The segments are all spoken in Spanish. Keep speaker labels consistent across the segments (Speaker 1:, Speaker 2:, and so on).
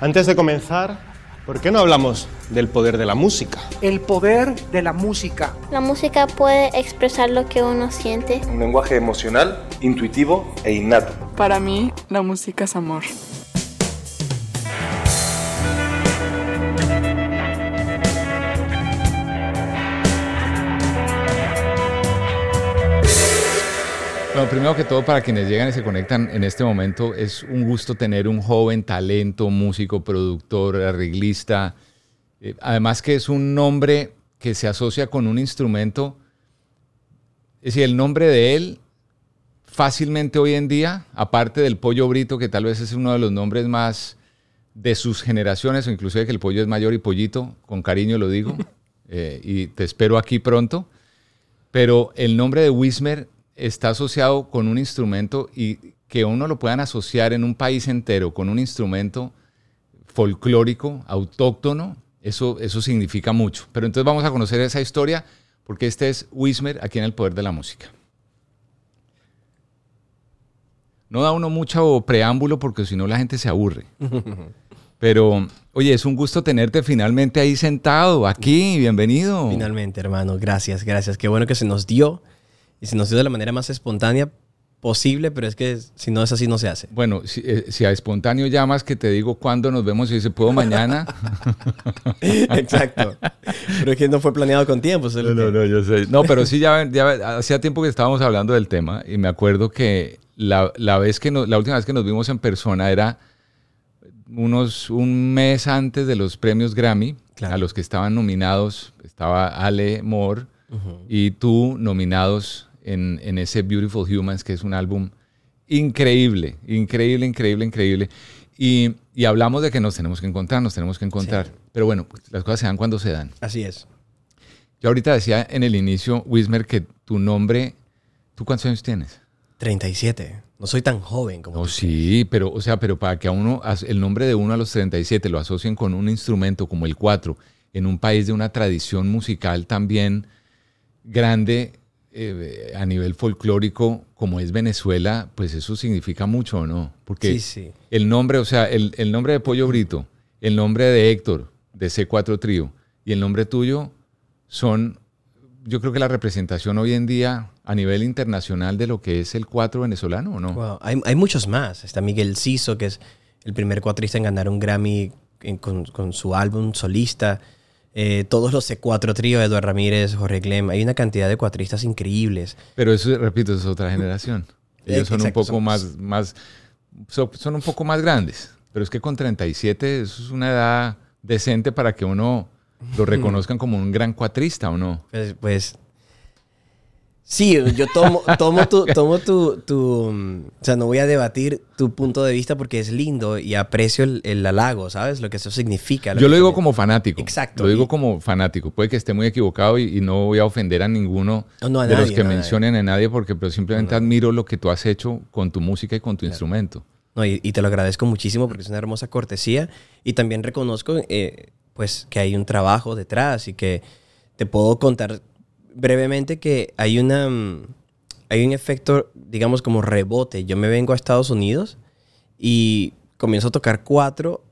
Speaker 1: Antes de comenzar, ¿por qué no hablamos del poder de la música?
Speaker 2: El poder de la música.
Speaker 3: La música puede expresar lo que uno siente.
Speaker 4: Un lenguaje emocional, intuitivo e innato.
Speaker 5: Para mí, la música es amor.
Speaker 6: Bueno, primero que todo, para quienes llegan y se conectan en este momento, es un gusto tener un joven talento, músico, productor, arreglista. Eh, además que es un nombre que se asocia con un instrumento. Es decir, el nombre de él fácilmente hoy en día, aparte del pollo brito, que tal vez es uno de los nombres más de sus generaciones, o inclusive que el pollo es mayor y pollito, con cariño lo digo, eh, y te espero aquí pronto. Pero el nombre de Wismer está asociado con un instrumento y que uno lo puedan asociar en un país entero con un instrumento folclórico, autóctono, eso, eso significa mucho. Pero entonces vamos a conocer esa historia porque este es Wismer aquí en El Poder de la Música. No da uno mucho preámbulo porque si no la gente se aburre. Pero, oye, es un gusto tenerte finalmente ahí sentado, aquí, bienvenido.
Speaker 7: Finalmente, hermano, gracias, gracias. Qué bueno que se nos dio y se nos dio de la manera más espontánea posible, pero es que si no es así no se hace.
Speaker 6: Bueno, si, eh, si a espontáneo llamas que te digo cuándo nos vemos y dice, ¿puedo mañana?
Speaker 7: Exacto. Pero es que no fue planeado con tiempo.
Speaker 6: No, no, no, yo sé. No, pero sí ya, ya, hacía tiempo que estábamos hablando del tema y me acuerdo que la, la vez que la última vez que nos vimos en persona era unos un mes antes de los premios Grammy, a los que estaban nominados, estaba Ale Moore y tú nominados en, ese Beautiful Humans, que es un álbum increíble, increíble, increíble, increíble. Y, hablamos de que nos tenemos que encontrar, nos tenemos que encontrar. Pero bueno, pues, las cosas se dan cuando se dan.
Speaker 7: Así es.
Speaker 6: Yo ahorita decía en el inicio, Wismer, que tu nombre, ¿tú cuántos años tienes?
Speaker 7: 37. No soy tan joven como.
Speaker 6: No, sí, pero, o sea, pero para que a uno, el nombre de uno a los 37 lo asocien con un instrumento como el 4, en un país de una tradición musical también grande, eh, a nivel folclórico, como es Venezuela, pues eso significa mucho, ¿no? Porque el nombre, o sea, el, nombre de Pollo Brito, el nombre de Héctor, de C4 Trío, y el nombre tuyo son, yo creo que la representación hoy en día a nivel internacional de lo que es el cuatro venezolano, ¿o no?
Speaker 7: Hay, hay, muchos más. Está Miguel Ciso, que es el primer cuatrista en ganar un Grammy con, con su álbum solista. Eh, todos los C4 trío, Eduardo Ramírez, Jorge Clem, hay una cantidad de cuatristas increíbles.
Speaker 6: Pero eso, repito, es otra generación. Ellos son un poco más, más son, un poco más grandes. Pero es que con 37 eso es una edad decente para que uno lo reconozcan como un gran cuatrista, ¿o no?
Speaker 7: Pues, pues Sí, yo tomo, tomo, tu, tomo tu, tu, O sea, no voy a debatir tu punto de vista porque es lindo y aprecio el, el halago, ¿sabes? Lo que eso significa.
Speaker 6: yo lo digo como fanático.
Speaker 7: Exacto.
Speaker 6: Lo digo como fanático. Puede que esté muy equivocado y, no voy a ofender a ninguno de los que mencionen a nadie porque pero simplemente admiro lo que tú has hecho con tu música y con tu instrumento.
Speaker 7: No, y, te lo agradezco muchísimo porque es una hermosa cortesía y también reconozco eh, pues que hay un trabajo detrás y que te puedo contar brevemente que hay una mm, hay un efecto, digamos, como rebote. Yo me vengo a Estados Unidos y comienzo a tocar cuatro.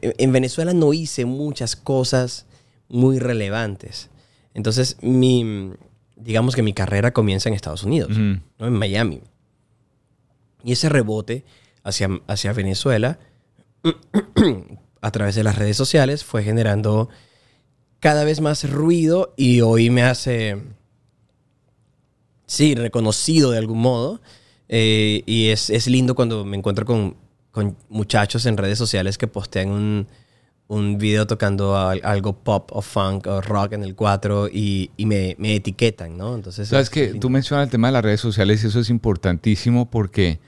Speaker 7: En Venezuela no hice muchas cosas muy relevantes. Entonces, mi, digamos que mi carrera comienza en Estados Unidos, en Miami. Y ese rebote hacia, hacia Venezuela, a través de las redes sociales, fue generando cada vez más ruido y hoy me hace, sí, reconocido de algún modo. Eh, y es, es, lindo cuando me encuentro con, con, muchachos en redes sociales que postean un, un video tocando algo pop o funk o rock en el 4 y, y me, me, etiquetan, ¿no?
Speaker 6: Entonces, Sabes que tú mencionas el tema de las redes sociales y eso es importantísimo porque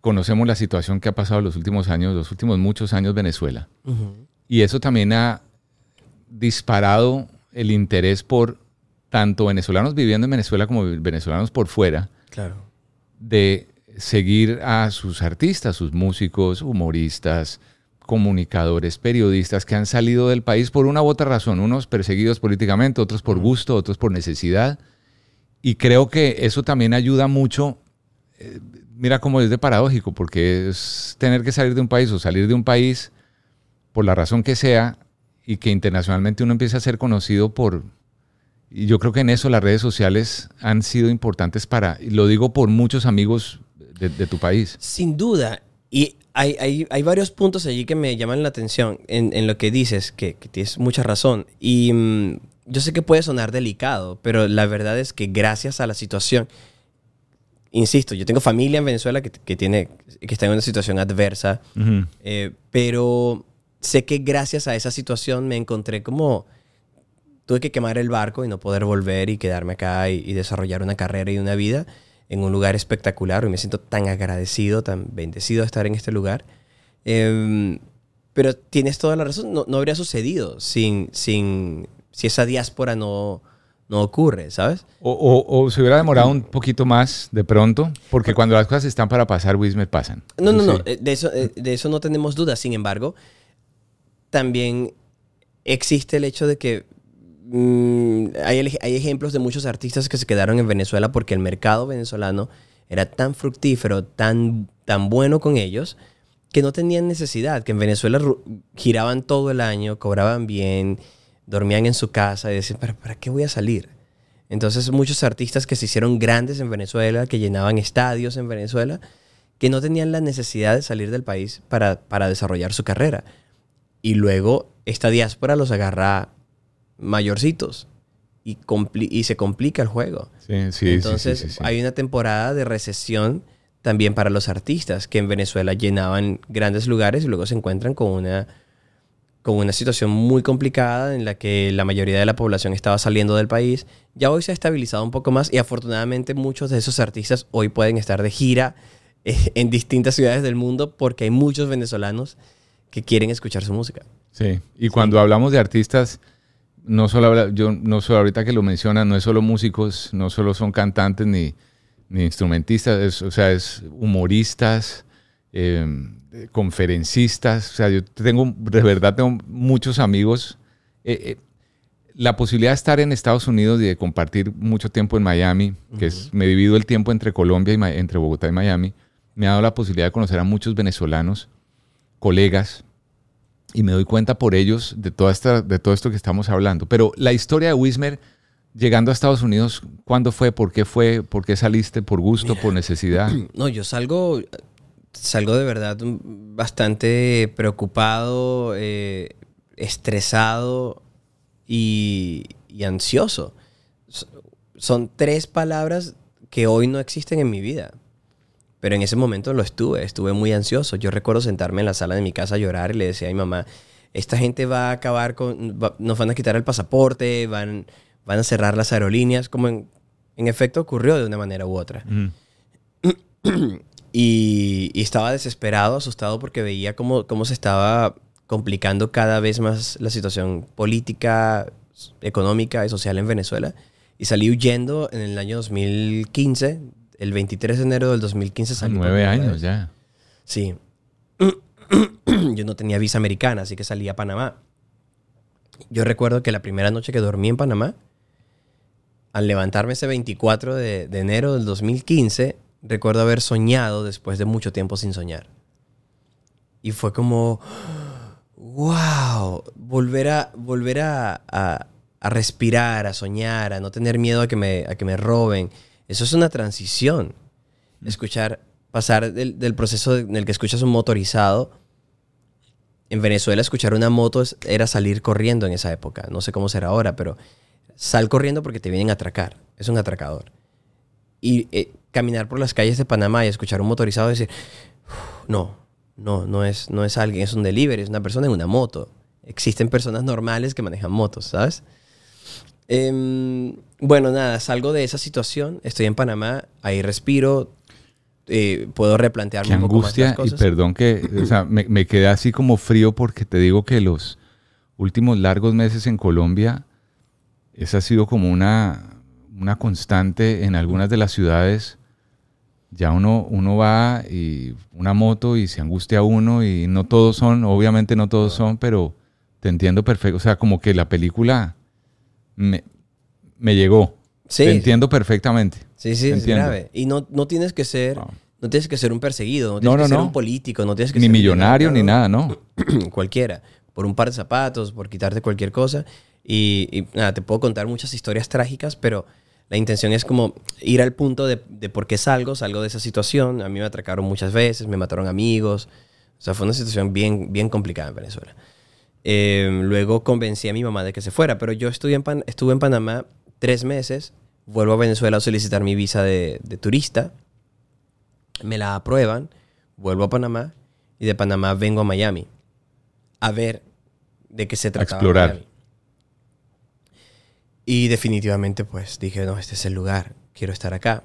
Speaker 6: conocemos la situación que ha pasado los últimos años, los últimos muchos años Venezuela. Y eso también ha, disparado el interés por tanto venezolanos viviendo en Venezuela como venezolanos por fuera.
Speaker 7: Claro.
Speaker 6: De seguir a sus artistas, sus músicos, humoristas, comunicadores, periodistas que han salido del país por una u otra razón, unos perseguidos políticamente, otros por gusto, otros por necesidad. y creo que eso también ayuda mucho. eh, mira cómo es de paradójico, porque es tener que salir de un país o salir de un país por la razón que sea y que internacionalmente uno empiece a ser conocido por... Y yo creo que en eso las redes sociales han sido importantes para, y lo digo por muchos amigos de, de tu país.
Speaker 7: Sin duda. Y hay, hay- hay varios puntos allí que me llaman la atención en, en lo que dices, que, que tienes mucha razón. Y mm, yo sé que puede sonar delicado, pero la verdad es que gracias a la situación, insisto, yo tengo familia en Venezuela que, que tiene, que está en una situación adversa,
Speaker 6: Ujú.
Speaker 7: eh, pero sé que gracias a esa situación me encontré como... Tuve que quemar el barco y no poder volver y quedarme acá y, y desarrollar una carrera y una vida en un lugar espectacular. Y me siento tan agradecido, tan bendecido de estar en este lugar. Em, pero tienes toda la razón, no, no habría sucedido sin, sin, si esa diáspora no, no ocurre, ¿sabes?
Speaker 6: O, o- o se hubiera demorado un poquito más de pronto, porque cuando las cosas están para pasar, Wismer, pasan.
Speaker 7: No, no, no,
Speaker 6: Sí.
Speaker 7: eh, de eso, eh, de eso no tenemos dudas. Sin embargo, también existe el hecho de que mm, hay, hay ejemplos de muchos artistas que se quedaron en Venezuela porque el mercado venezolano era tan fructífero, tan, tan bueno con ellos, que no tenían necesidad, que en Venezuela giraban todo el año, cobraban bien, dormían en su casa y decían, ¿para, ¿para qué voy a salir? Entonces muchos artistas que se hicieron grandes en Venezuela, que llenaban estadios en Venezuela, que no tenían la necesidad de salir del país para, para desarrollar su carrera. Y luego esta diáspora los agarra mayorcitos y, y se complica el juego.
Speaker 6: Sí, sí, sí,
Speaker 7: Entonces
Speaker 6: sí,
Speaker 7: hay una temporada de recesión también para los artistas que en Venezuela llenaban grandes lugares y luego se encuentran con una, con una situación muy complicada en la que la mayoría de la población estaba saliendo del país. Ya hoy se ha estabilizado un poco más y afortunadamente muchos de esos artistas hoy pueden estar de gira eh, en distintas ciudades del mundo porque hay muchos venezolanos que quieren escuchar su música.
Speaker 6: Sí, y cuando hablamos de artistas, no solo habla- yo no solo ahorita que lo mencionan, no es solo músicos, no solo son cantantes ni, ni instrumentistas, es- o sea, es humoristas, eh, conferencistas, o sea, yo tengo, de verdad tengo muchos amigos. Eh, eh, la posibilidad de estar en Estados Unidos y de compartir mucho tiempo en Miami, que es, me divido el tiempo entre Colombia y entre Bogotá y Miami, me ha dado la posibilidad de conocer a muchos venezolanos, colegas, y me doy cuenta por ellos de, toda esta, de todo esto que estamos hablando. Pero la historia de Wismer llegando a Estados Unidos, ¿cuándo fue? ¿Por qué fue? ¿Por qué saliste? ¿Por gusto? ¿Por necesidad?
Speaker 7: No, yo salgo, salgo de verdad bastante preocupado, eh, estresado y, y ansioso. Son tres palabras que hoy no existen en mi vida. Pero en ese momento lo estuve, estuve muy ansioso. Yo recuerdo sentarme en la sala de mi casa a llorar y le decía a mi mamá, esta gente va a acabar con, va- nos van a quitar el pasaporte, van, van a cerrar las aerolíneas, como en, en efecto ocurrió de una manera u otra.
Speaker 6: Mm.
Speaker 7: Y, y estaba desesperado, asustado porque veía cómo, cómo se estaba complicando cada vez más la situación política, económica y social en Venezuela. Y salí huyendo en el año 2015, el 23 de enero del 2015 salí. por
Speaker 6: Nueve años ya.
Speaker 7: Sí. Yo no tenía visa americana, así que salí a Panamá. Yo recuerdo que la primera noche que dormí en Panamá, al levantarme ese 24 de, de enero del 2015, recuerdo haber soñado después de mucho tiempo sin soñar. Y fue como, wow, volver a, volver a, a- a respirar, a soñar, a no tener miedo a que me, a que me roben. Eso es una transición. Escuchar, pasar del, del proceso en el que escuchas un motorizado. En Venezuela escuchar una moto era salir corriendo en esa época. No sé cómo será ahora, pero sal corriendo porque te vienen a atracar. Es un atracador. Y eh, caminar por las calles de Panamá y escuchar un motorizado decir, "Uf, no, no, no es, no es alguien, es un delivery, es una persona en una moto. Existen personas normales que manejan motos, ¿sabes? Em, bueno, nada, salgo de esa situación, estoy en Panamá, ahí respiro, eh, puedo replantearme
Speaker 6: Qué
Speaker 7: un poco más
Speaker 6: angustia
Speaker 7: las
Speaker 6: y
Speaker 7: cosas.
Speaker 6: perdón que, o sea, me, me quedé así como frío porque te digo que los últimos largos meses en Colombia, esa ha sido como una, una constante en algunas de las ciudades. Ya uno, uno va y una moto y se angustia uno y no todos son, obviamente no todos son, pero te entiendo perfecto. O sea, como que la película me, me llegó.
Speaker 7: Sí.
Speaker 6: Te entiendo perfectamente.
Speaker 7: Sí, sí, es grave. Y no, no tienes que ser, no tienes que ser un perseguido, no tienes
Speaker 6: no,
Speaker 7: que ser un político, no tienes que
Speaker 6: Ni
Speaker 7: ser
Speaker 6: millonario ni nada, no.
Speaker 7: cualquiera, por un par de zapatos, por quitarte cualquier cosa. Y, y nada, te puedo contar muchas historias trágicas, pero la intención es como ir al punto de, de por qué salgo, salgo de esa situación. A mí me atracaron muchas veces, me mataron amigos. O sea, fue una situación bien, bien complicada en Venezuela. Eh, luego convencí a mi mamá de que se fuera, pero yo estuve en, Pan- estuve en Panamá tres meses, vuelvo a Venezuela a solicitar mi visa de, de turista, me la aprueban, vuelvo a Panamá y de Panamá vengo a Miami a ver de qué se trataba.
Speaker 6: explorar.
Speaker 7: Miami. Y definitivamente pues dije, no, este es el lugar, quiero estar acá.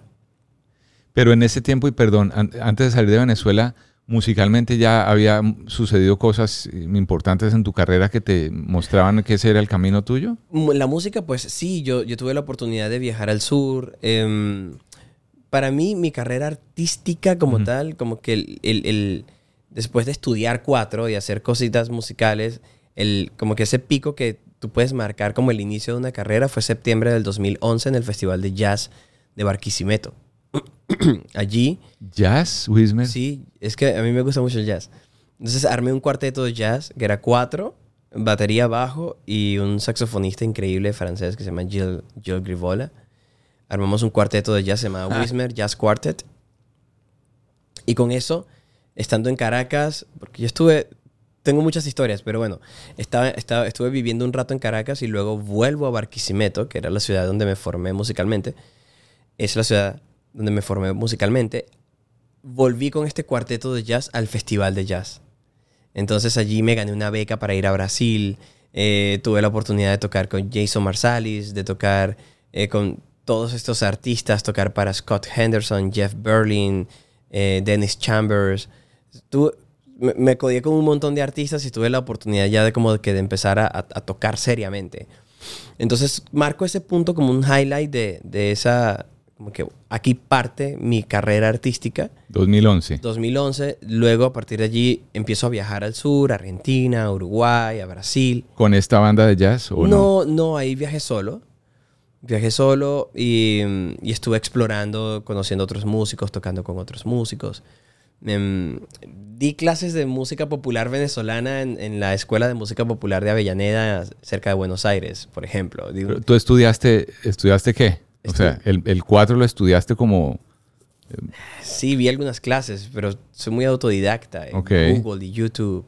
Speaker 6: Pero en ese tiempo, y perdón, an- antes de salir de Venezuela, musicalmente ya había sucedido cosas importantes en tu carrera que te mostraban que ese era el camino tuyo.
Speaker 7: Mu- La música, pues sí, yo, yo tuve la oportunidad de viajar al sur. em, para mí, mi carrera artística como tal, como que el, el- el- después de estudiar cuatro y hacer cositas musicales, el, como que ese pico que tú puedes marcar como el inicio de una carrera fue septiembre del 2011 en el Festival de Jazz de Barquisimeto. Allí
Speaker 6: Jazz, Wismer.
Speaker 7: Sí, es que a mí me gusta mucho el jazz. Entonces armé un cuarteto de jazz que era cuatro, batería bajo y un saxofonista increíble francés que se llama Gilles, Gilles Grivola. Armamos un cuarteto de jazz llamado Wismer Jazz Quartet. Y con eso, estando en Caracas, porque yo estuve, tengo muchas historias, pero bueno, estaba, estaba, estuve viviendo un rato en Caracas y luego vuelvo a Barquisimeto, que era la ciudad donde me formé musicalmente. Es la ciudad donde me formé musicalmente volví con este cuarteto de jazz al festival de jazz. Entonces allí me gané una beca para ir a Brasil. eh, tuve la oportunidad de tocar con Jason Marsalis, de tocar eh, con todos estos artistas, tocar para Scott Henderson, Jeff Berlin, eh, Dennis Chambers. Me, me con un montón de artistas y tuve la oportunidad ya de como que de empezar a, a- a tocar seriamente. Entonces marco ese punto como un highlight de, de esa, como que aquí parte mi carrera artística.
Speaker 6: 2011.
Speaker 7: 2011, luego a partir de allí empiezo a viajar al sur, a Argentina, a Uruguay, a Brasil.
Speaker 6: ¿Con esta banda de jazz o no?
Speaker 7: No, no, ahí viajé solo. Viajé solo y, y estuve explorando, conociendo otros músicos, tocando con otros músicos. Em, di clases de música popular venezolana en, en la Escuela de Música Popular de Avellaneda, cerca de Buenos Aires, por ejemplo. Di
Speaker 6: ¿Tú estudiaste, estudiaste qué? O sea, el, el 4 lo estudiaste como...
Speaker 7: Sí, vi algunas clases, pero soy muy autodidacta en. Google y YouTube.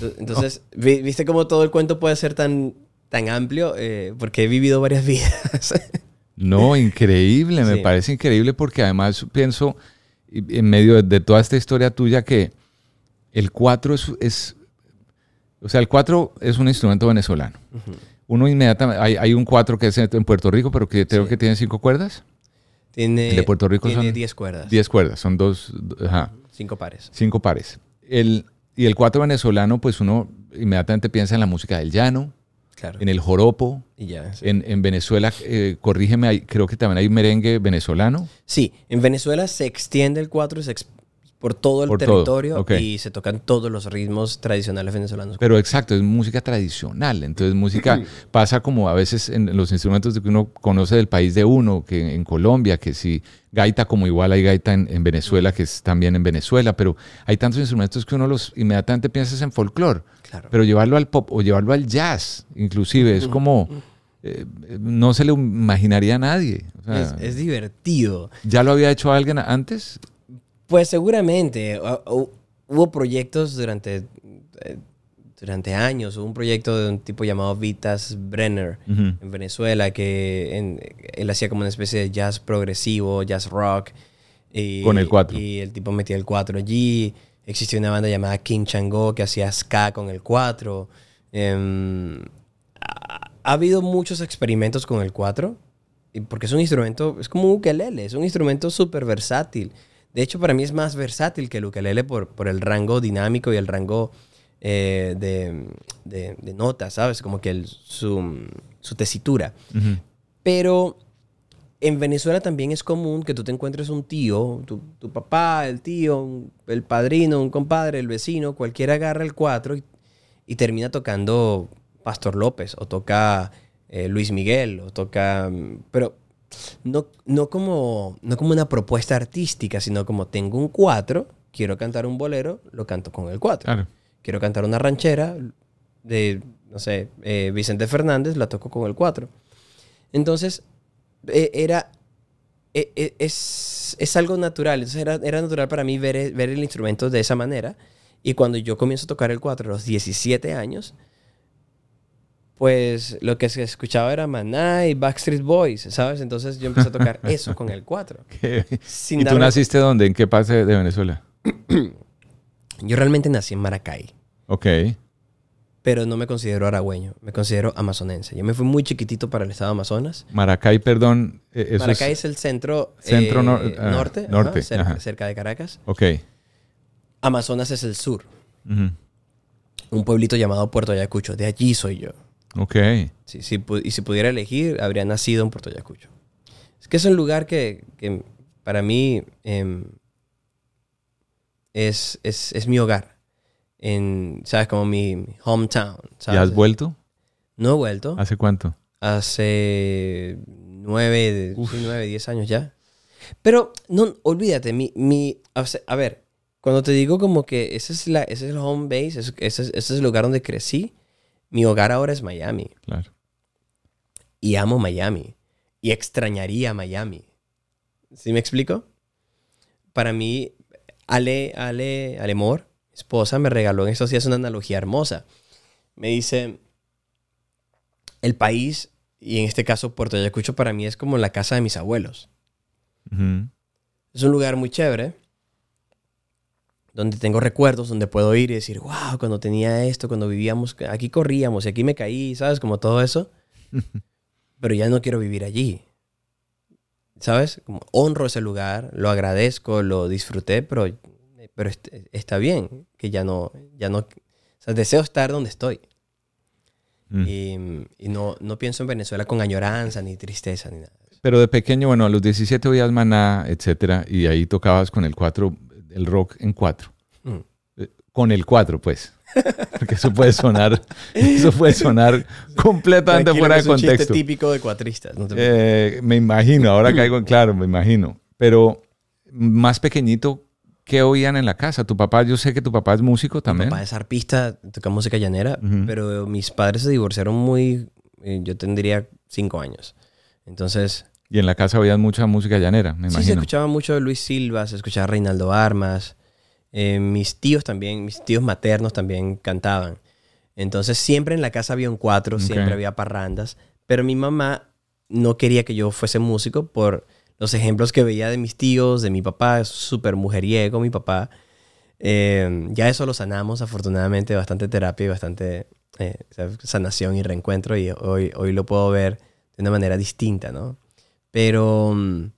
Speaker 7: Ento- Entonces, vi- ¿viste cómo todo el cuento puede ser tan, tan amplio? Eh, porque he vivido varias vidas.
Speaker 6: No, increíble, me
Speaker 7: Sí.
Speaker 6: parece increíble porque además pienso en medio de, de toda esta historia tuya que el 4 es, es- o sea, el 4 es un instrumento venezolano. Uno inmediatamente, hay, hay un 4 que es en Puerto Rico, pero que creo
Speaker 7: Sí.
Speaker 6: que tiene cinco cuerdas.
Speaker 7: tiene,
Speaker 6: El de Puerto Rico
Speaker 7: tiene
Speaker 6: son
Speaker 7: 10 cuerdas.
Speaker 6: 10 cuerdas, son dos, ajá,
Speaker 7: Cinco pares.
Speaker 6: cinco pares. El, y el 4 venezolano, pues uno inmediatamente piensa en la música del llano,
Speaker 7: Claro.
Speaker 6: en el joropo.
Speaker 7: Y ya. sí.
Speaker 6: En, en Venezuela, eh, corrígeme, hay- creo que también hay merengue venezolano.
Speaker 7: Sí, en Venezuela se extiende el 4 y se por todo el
Speaker 6: Por todo,
Speaker 7: territorio y se tocan todos los ritmos tradicionales venezolanos.
Speaker 6: Pero exacto, es música tradicional. Entonces, música pasa como a veces en los instrumentos de que uno conoce del país de uno, que en Colombia, que si gaita como igual hay gaita en, en Venezuela, que es también en Venezuela, pero hay tantos instrumentos que uno los inmediatamente piensa en folclore.
Speaker 7: Claro.
Speaker 6: Pero llevarlo al pop o llevarlo al jazz, inclusive, es como... eh, no se le imaginaría a nadie. O sea,
Speaker 7: es, es divertido.
Speaker 6: ¿Ya lo había hecho alguien antes?
Speaker 7: Pues seguramente. hubo proyectos durante, eh, durante años. Hubo un proyecto de un tipo llamado Vitas Brenner en Venezuela que en- él hacía como una especie de jazz progresivo, jazz rock. Y,
Speaker 6: Con el cuatro.
Speaker 7: Y el tipo metía el 4 allí. Existía una banda llamada King Chango que hacía ska con el 4. Em, ha, ha habido muchos experimentos con el 4. y Porque es un instrumento, es como un ukelele, es un instrumento súper versátil. De hecho, para mí es más versátil que el ukelele por, por el rango dinámico y el rango eh, de, de- de notas, ¿sabes? Como que el- su, su tesitura. Pero en Venezuela también es común que tú te encuentres un tío, tu, tu papá, el tío, el padrino, un compadre, el vecino, cualquiera agarra el 4 y, y termina tocando Pastor López o toca eh, Luis Miguel o toca... mm, Pero no, no, como, no como una propuesta artística, sino como tengo un cuatro, quiero cantar un bolero, lo canto con el cuatro.
Speaker 6: Claro.
Speaker 7: Quiero cantar una ranchera de, no sé, eh, Vicente Fernández, la toco con el cuatro. Entonces, eh, era... eh, eh, es, es algo natural. Entonces era, era natural para mí ver, e- ver el instrumento de esa manera. Y cuando yo comienzo a tocar el cuatro a los 17 años, pues lo que se escuchaba era Maná y Backstreet Boys, ¿sabes? Entonces yo empecé a tocar eso con el cuatro.
Speaker 6: ¿Qué?
Speaker 7: Sin
Speaker 6: ¿Y tú
Speaker 7: darme-
Speaker 6: naciste dónde? ¿En qué parte de Venezuela?
Speaker 7: Yo realmente nací en Maracay,
Speaker 6: Ok.
Speaker 7: pero no me considero aragüeño, me considero amazonense. Yo me fui muy chiquitito para el estado de Amazonas.
Speaker 6: Maracay, perdón. eh,
Speaker 7: Maracay
Speaker 6: es...
Speaker 7: es, el centro,
Speaker 6: Centro
Speaker 7: eh,
Speaker 6: nor- ah,
Speaker 7: norte, ajá,
Speaker 6: norte,
Speaker 7: cerca,
Speaker 6: ajá.
Speaker 7: cerca de Caracas.
Speaker 6: Ok.
Speaker 7: Amazonas es el sur, un pueblito llamado Puerto Ayacucho. De allí soy yo.
Speaker 6: Ok.
Speaker 7: Si, si y si pudiera elegir, habría nacido en Puerto Ayacucho. Es que es un lugar que, que para mí em, es, es, es mi hogar. En, ¿Sabes? Como mi, mi hometown.
Speaker 6: ¿Y
Speaker 7: ¿sabes?
Speaker 6: has vuelto?
Speaker 7: No he vuelto.
Speaker 6: ¿Hace cuánto?
Speaker 7: Hace nueve, sí, nueve, diez años ya. Pero no, olvídate, mi, mi, a ver, cuando te digo como que ese es, la, ese es el home base, ese, ese es, ese es el lugar donde crecí, mi hogar ahora es Miami.
Speaker 6: Claro.
Speaker 7: Y amo Miami. Y extrañaría Miami. ¿Sí me explico? Para mí, Ale, Ale, Ale Moore, esposa, me regaló en estos días una analogía hermosa. Me dice, el país, y en este caso Puerto Ayacucho, para mí es como la casa de mis abuelos. Es un lugar muy chévere, donde tengo recuerdos, donde puedo ir y decir, wow, cuando tenía esto, cuando vivíamos, aquí corríamos y aquí me caí, ¿sabes? Como todo eso. Pero ya no quiero vivir allí. ¿Sabes? Como honro ese lugar, lo agradezco, lo disfruté, pero, pero est- está bien que ya no, ya no, o sea, deseo estar donde estoy.
Speaker 6: Mm.
Speaker 7: Y, y no, no pienso en Venezuela con añoranza, ni tristeza, ni nada.
Speaker 6: Pero de pequeño, bueno, a los 17 oías Maná, etcétera, y ahí tocabas con el 4, el rock en 4.
Speaker 7: Mm.
Speaker 6: Con el 4, pues. Porque eso puede sonar, eso puede sonar completamente
Speaker 7: Tranquilo,
Speaker 6: fuera de
Speaker 7: es un chiste
Speaker 6: contexto.
Speaker 7: típico de cuatristas. no te
Speaker 6: Eh, me imagino, ahora caigo en claro, me imagino. Pero más pequeñito, ¿qué oían en la casa? Tu papá, yo sé que tu papá es músico
Speaker 7: Mi
Speaker 6: también.
Speaker 7: papá es arpista, toca música llanera,
Speaker 6: Ujú.
Speaker 7: pero mis padres se divorciaron muy... eh, yo tendría cinco años. Entonces,
Speaker 6: Y en la casa oían mucha música llanera, me
Speaker 7: sí, se
Speaker 6: imagino.
Speaker 7: escuchaba mucho de Luis Silva, se escuchaba Reinaldo Armas. eh, mis tíos también, mis tíos maternos también cantaban. Entonces, siempre en la casa había un cuatro,
Speaker 6: Ok.
Speaker 7: siempre había parrandas. Pero mi mamá no quería que yo fuese músico por los ejemplos que veía de mis tíos, de mi papá, es súper mujeriego mi papá. Eh, ya eso lo sanamos, afortunadamente, bastante terapia y bastante eh, sanación y reencuentro. Y hoy, hoy lo puedo ver de una manera distinta, ¿no? Pero mm,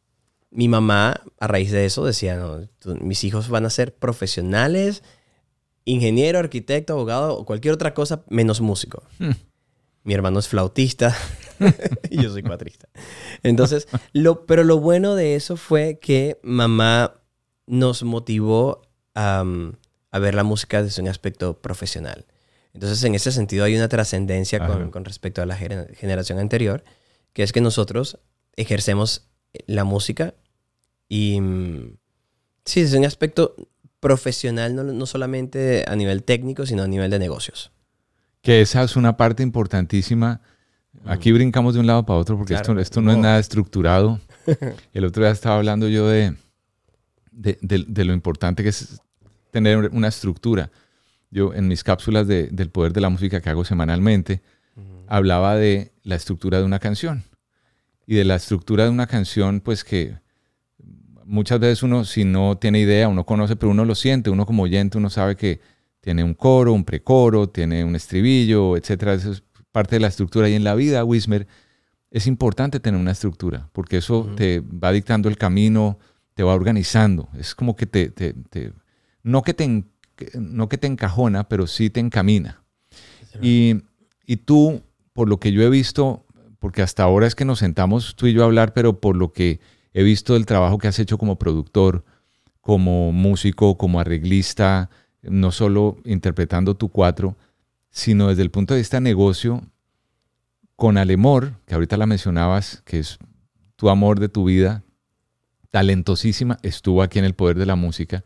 Speaker 7: mi mamá, a raíz de eso, decía, no, tú- mis hijos van a ser profesionales, ingeniero, arquitecto, abogado o cualquier otra cosa menos músico.
Speaker 6: Hmm.
Speaker 7: Mi hermano es flautista y yo soy cuatrista. Entonces, lo, pero lo bueno de eso fue que mamá nos motivó a, mm, a ver la música desde un aspecto profesional. Entonces, en ese sentido hay una trascendencia con, con respecto a la gener- generación anterior, que es que nosotros ejercemos la música y mm, sí, desde un aspecto profesional, no, no solamente a nivel técnico, sino a nivel de negocios.
Speaker 6: Que esa es una parte importantísima. Aquí brincamos de un lado para otro porque
Speaker 7: Mm. Claro,
Speaker 6: esto, esto no es
Speaker 7: no.
Speaker 6: nada estructurado. El otro día estaba hablando yo de, de, de- de lo importante que es tener una estructura. Yo en mis cápsulas de- del poder de la música que hago semanalmente, hablaba de la estructura de una canción. Y de la estructura de una canción, pues que muchas veces uno, si no tiene idea, uno conoce, pero uno lo siente, uno como oyente, uno sabe que tiene un coro, un precoro, tiene un estribillo, etcétera. Eso es parte de la estructura. Y en la vida, Wismer, es importante tener una estructura, porque eso te va dictando el camino, te va organizando. Es como que te, te- te- no, que te no que te encajona, pero sí te encamina. Y, y tú, por lo que yo he visto, porque hasta ahora es que nos sentamos tú y yo a hablar, pero por lo que he visto del trabajo que has hecho como productor, como músico, como arreglista, no solo interpretando tu cuatro, sino desde el punto de vista negocio, con Alemor, que ahorita la mencionabas, que es tu amor de tu vida, talentosísima, estuvo aquí en el poder de la música.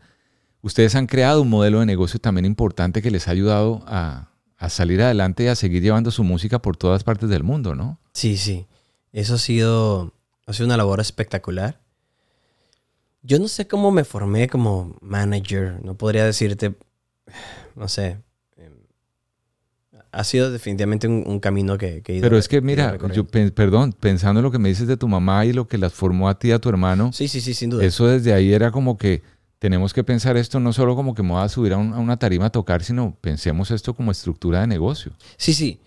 Speaker 6: Ustedes han creado un modelo de negocio también importante que les ha ayudado a, a salir adelante y a seguir llevando su música por todas partes del mundo, ¿no?
Speaker 7: Sí, sí. Eso ha sido, ha sido una labor espectacular. Yo no sé cómo me formé como manager. No podría decirte, no sé. em, Ha sido definitivamente un, un camino que, que he ido
Speaker 6: Pero es que, mira, yo, pe- perdón, pensando en lo que me dices de tu mamá y lo que las formó a ti y a tu hermano,
Speaker 7: Sí, sí, sí, sin duda.
Speaker 6: eso desde ahí era como que tenemos que pensar esto no solo como que me voy a subir a, un- a una tarima a tocar, sino pensemos esto como estructura de negocio,
Speaker 7: Sí, sí.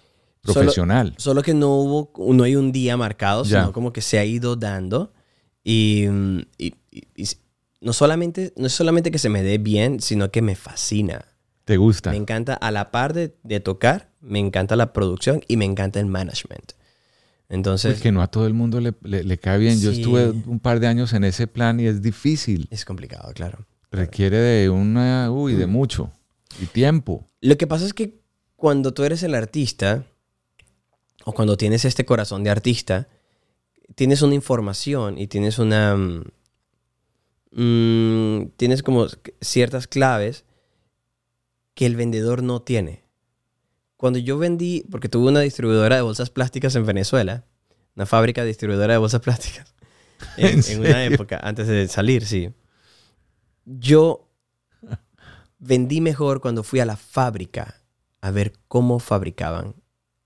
Speaker 7: Solo-
Speaker 6: profesional.
Speaker 7: Solo que no hubo, no hay un día marcado,
Speaker 6: Ya.
Speaker 7: sino como que se ha ido dando. Y, y- y- y no, solamente, no es solamente que se me dé bien, sino que me fascina.
Speaker 6: ¿Te gusta?
Speaker 7: Me encanta, a la par de, de tocar, me encanta la producción y me encanta el management. Entonces,
Speaker 6: Pues que no a todo el mundo le, le- le cae bien. Yo estuve un par de años en ese plan y es difícil.
Speaker 7: es complicado, claro.
Speaker 6: Requiere de una, uy,
Speaker 7: Mm.
Speaker 6: de mucho. Y tiempo.
Speaker 7: Lo que pasa es que cuando tú eres el artista, o cuando tienes este corazón de artista, tienes una información y tienes una... mm, mm, tienes como ciertas claves que el vendedor no tiene. Cuando yo vendí, porque tuve una distribuidora de bolsas plásticas en Venezuela, una fábrica distribuidora de bolsas plásticas, en,
Speaker 6: ¿En
Speaker 7: en una época, antes de salir, sí. Yo vendí mejor cuando fui a la fábrica a ver cómo fabricaban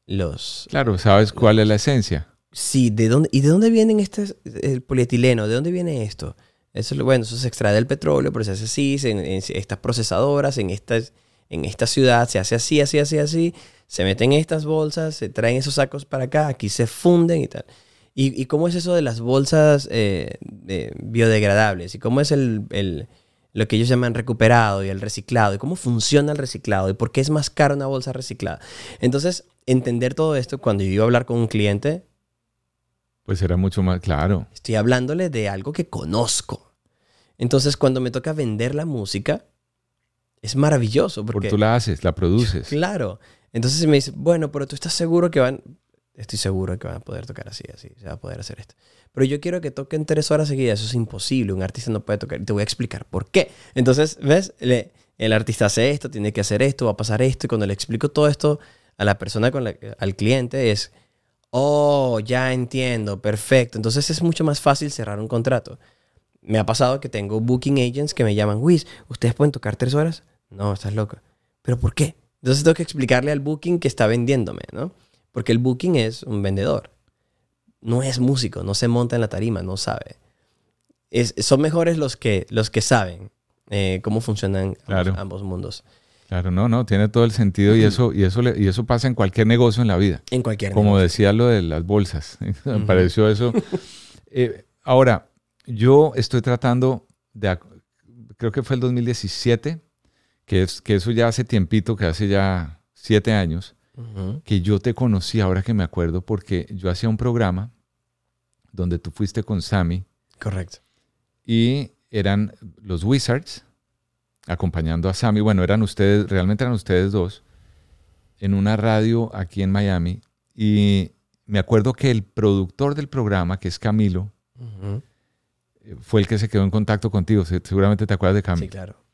Speaker 7: los...
Speaker 6: Claro, ¿sabes cuál es la esencia?
Speaker 7: Sí, ¿de dónde, ¿y de dónde vienen este, el polietileno? ¿De dónde viene esto? Eso bueno, eso se extrae del petróleo, pero se hace así, en, en estas procesadoras, en estas, en esta ciudad, se hace así, así, así, así, se meten estas bolsas, se traen esos sacos para acá, aquí se funden y tal. ¿Y, y cómo es eso de las bolsas eh, de- biodegradables? ¿Y cómo es el, el- lo que ellos llaman recuperado y el reciclado? ¿Y cómo funciona el reciclado? ¿Y por qué es más caro una bolsa reciclada? Entonces, entender todo esto, cuando yo iba a hablar con un cliente,
Speaker 6: Pues era mucho más claro.
Speaker 7: Estoy hablándole de algo que conozco. Entonces, cuando me toca vender la música, es maravilloso.
Speaker 6: Porque
Speaker 7: Porque,
Speaker 6: tú la haces, la produces.
Speaker 7: Claro. Entonces me dice, bueno, pero tú estás seguro que van... Estoy seguro que van a poder tocar así, así. Se va a poder hacer esto. Pero yo quiero que toquen tres horas seguidas. Eso es imposible. Un artista no puede tocar. Te voy a explicar por qué. Entonces, ¿ves? Le- el artista hace esto, tiene que hacer esto, va a pasar esto. Y cuando le explico todo esto a la persona, con la- al cliente, es... Oh, ya entiendo, perfecto. Entonces es mucho más fácil cerrar un contrato. Me ha pasado que tengo booking agents que me llaman, Wiz, ¿ustedes pueden tocar tres horas? No, estás loco. ¿Pero por qué? Entonces tengo que explicarle al booking que está vendiéndome, ¿no? Porque el booking es un vendedor. No es músico, no se monta en la tarima, no sabe. Es- son mejores los que, los que saben eh, cómo funcionan ambos-
Speaker 6: Claro.
Speaker 7: ambos mundos.
Speaker 6: Claro, no, no, tiene todo el sentido y eso, y eso, le- y eso pasa en cualquier negocio en la vida.
Speaker 7: En cualquier
Speaker 6: Como
Speaker 7: negocio.
Speaker 6: decía lo de las bolsas. Me pareció eso. Eh, ahora, yo estoy tratando de, creo que fue el 2017, que, es, que eso ya hace tiempito, que hace ya siete años, que yo te conocí, ahora que me acuerdo, porque yo hacía un programa donde tú fuiste con Sammy
Speaker 7: Correcto.
Speaker 6: y eran los Wizards acompañando a Sammy. Bueno, eran ustedes, realmente eran ustedes dos, en una radio aquí en Miami. Y me acuerdo que el productor del programa, que es Camilo, fue el que se quedó en contacto contigo. Se- Seguramente te acuerdas de Camilo.
Speaker 7: Sí, claro.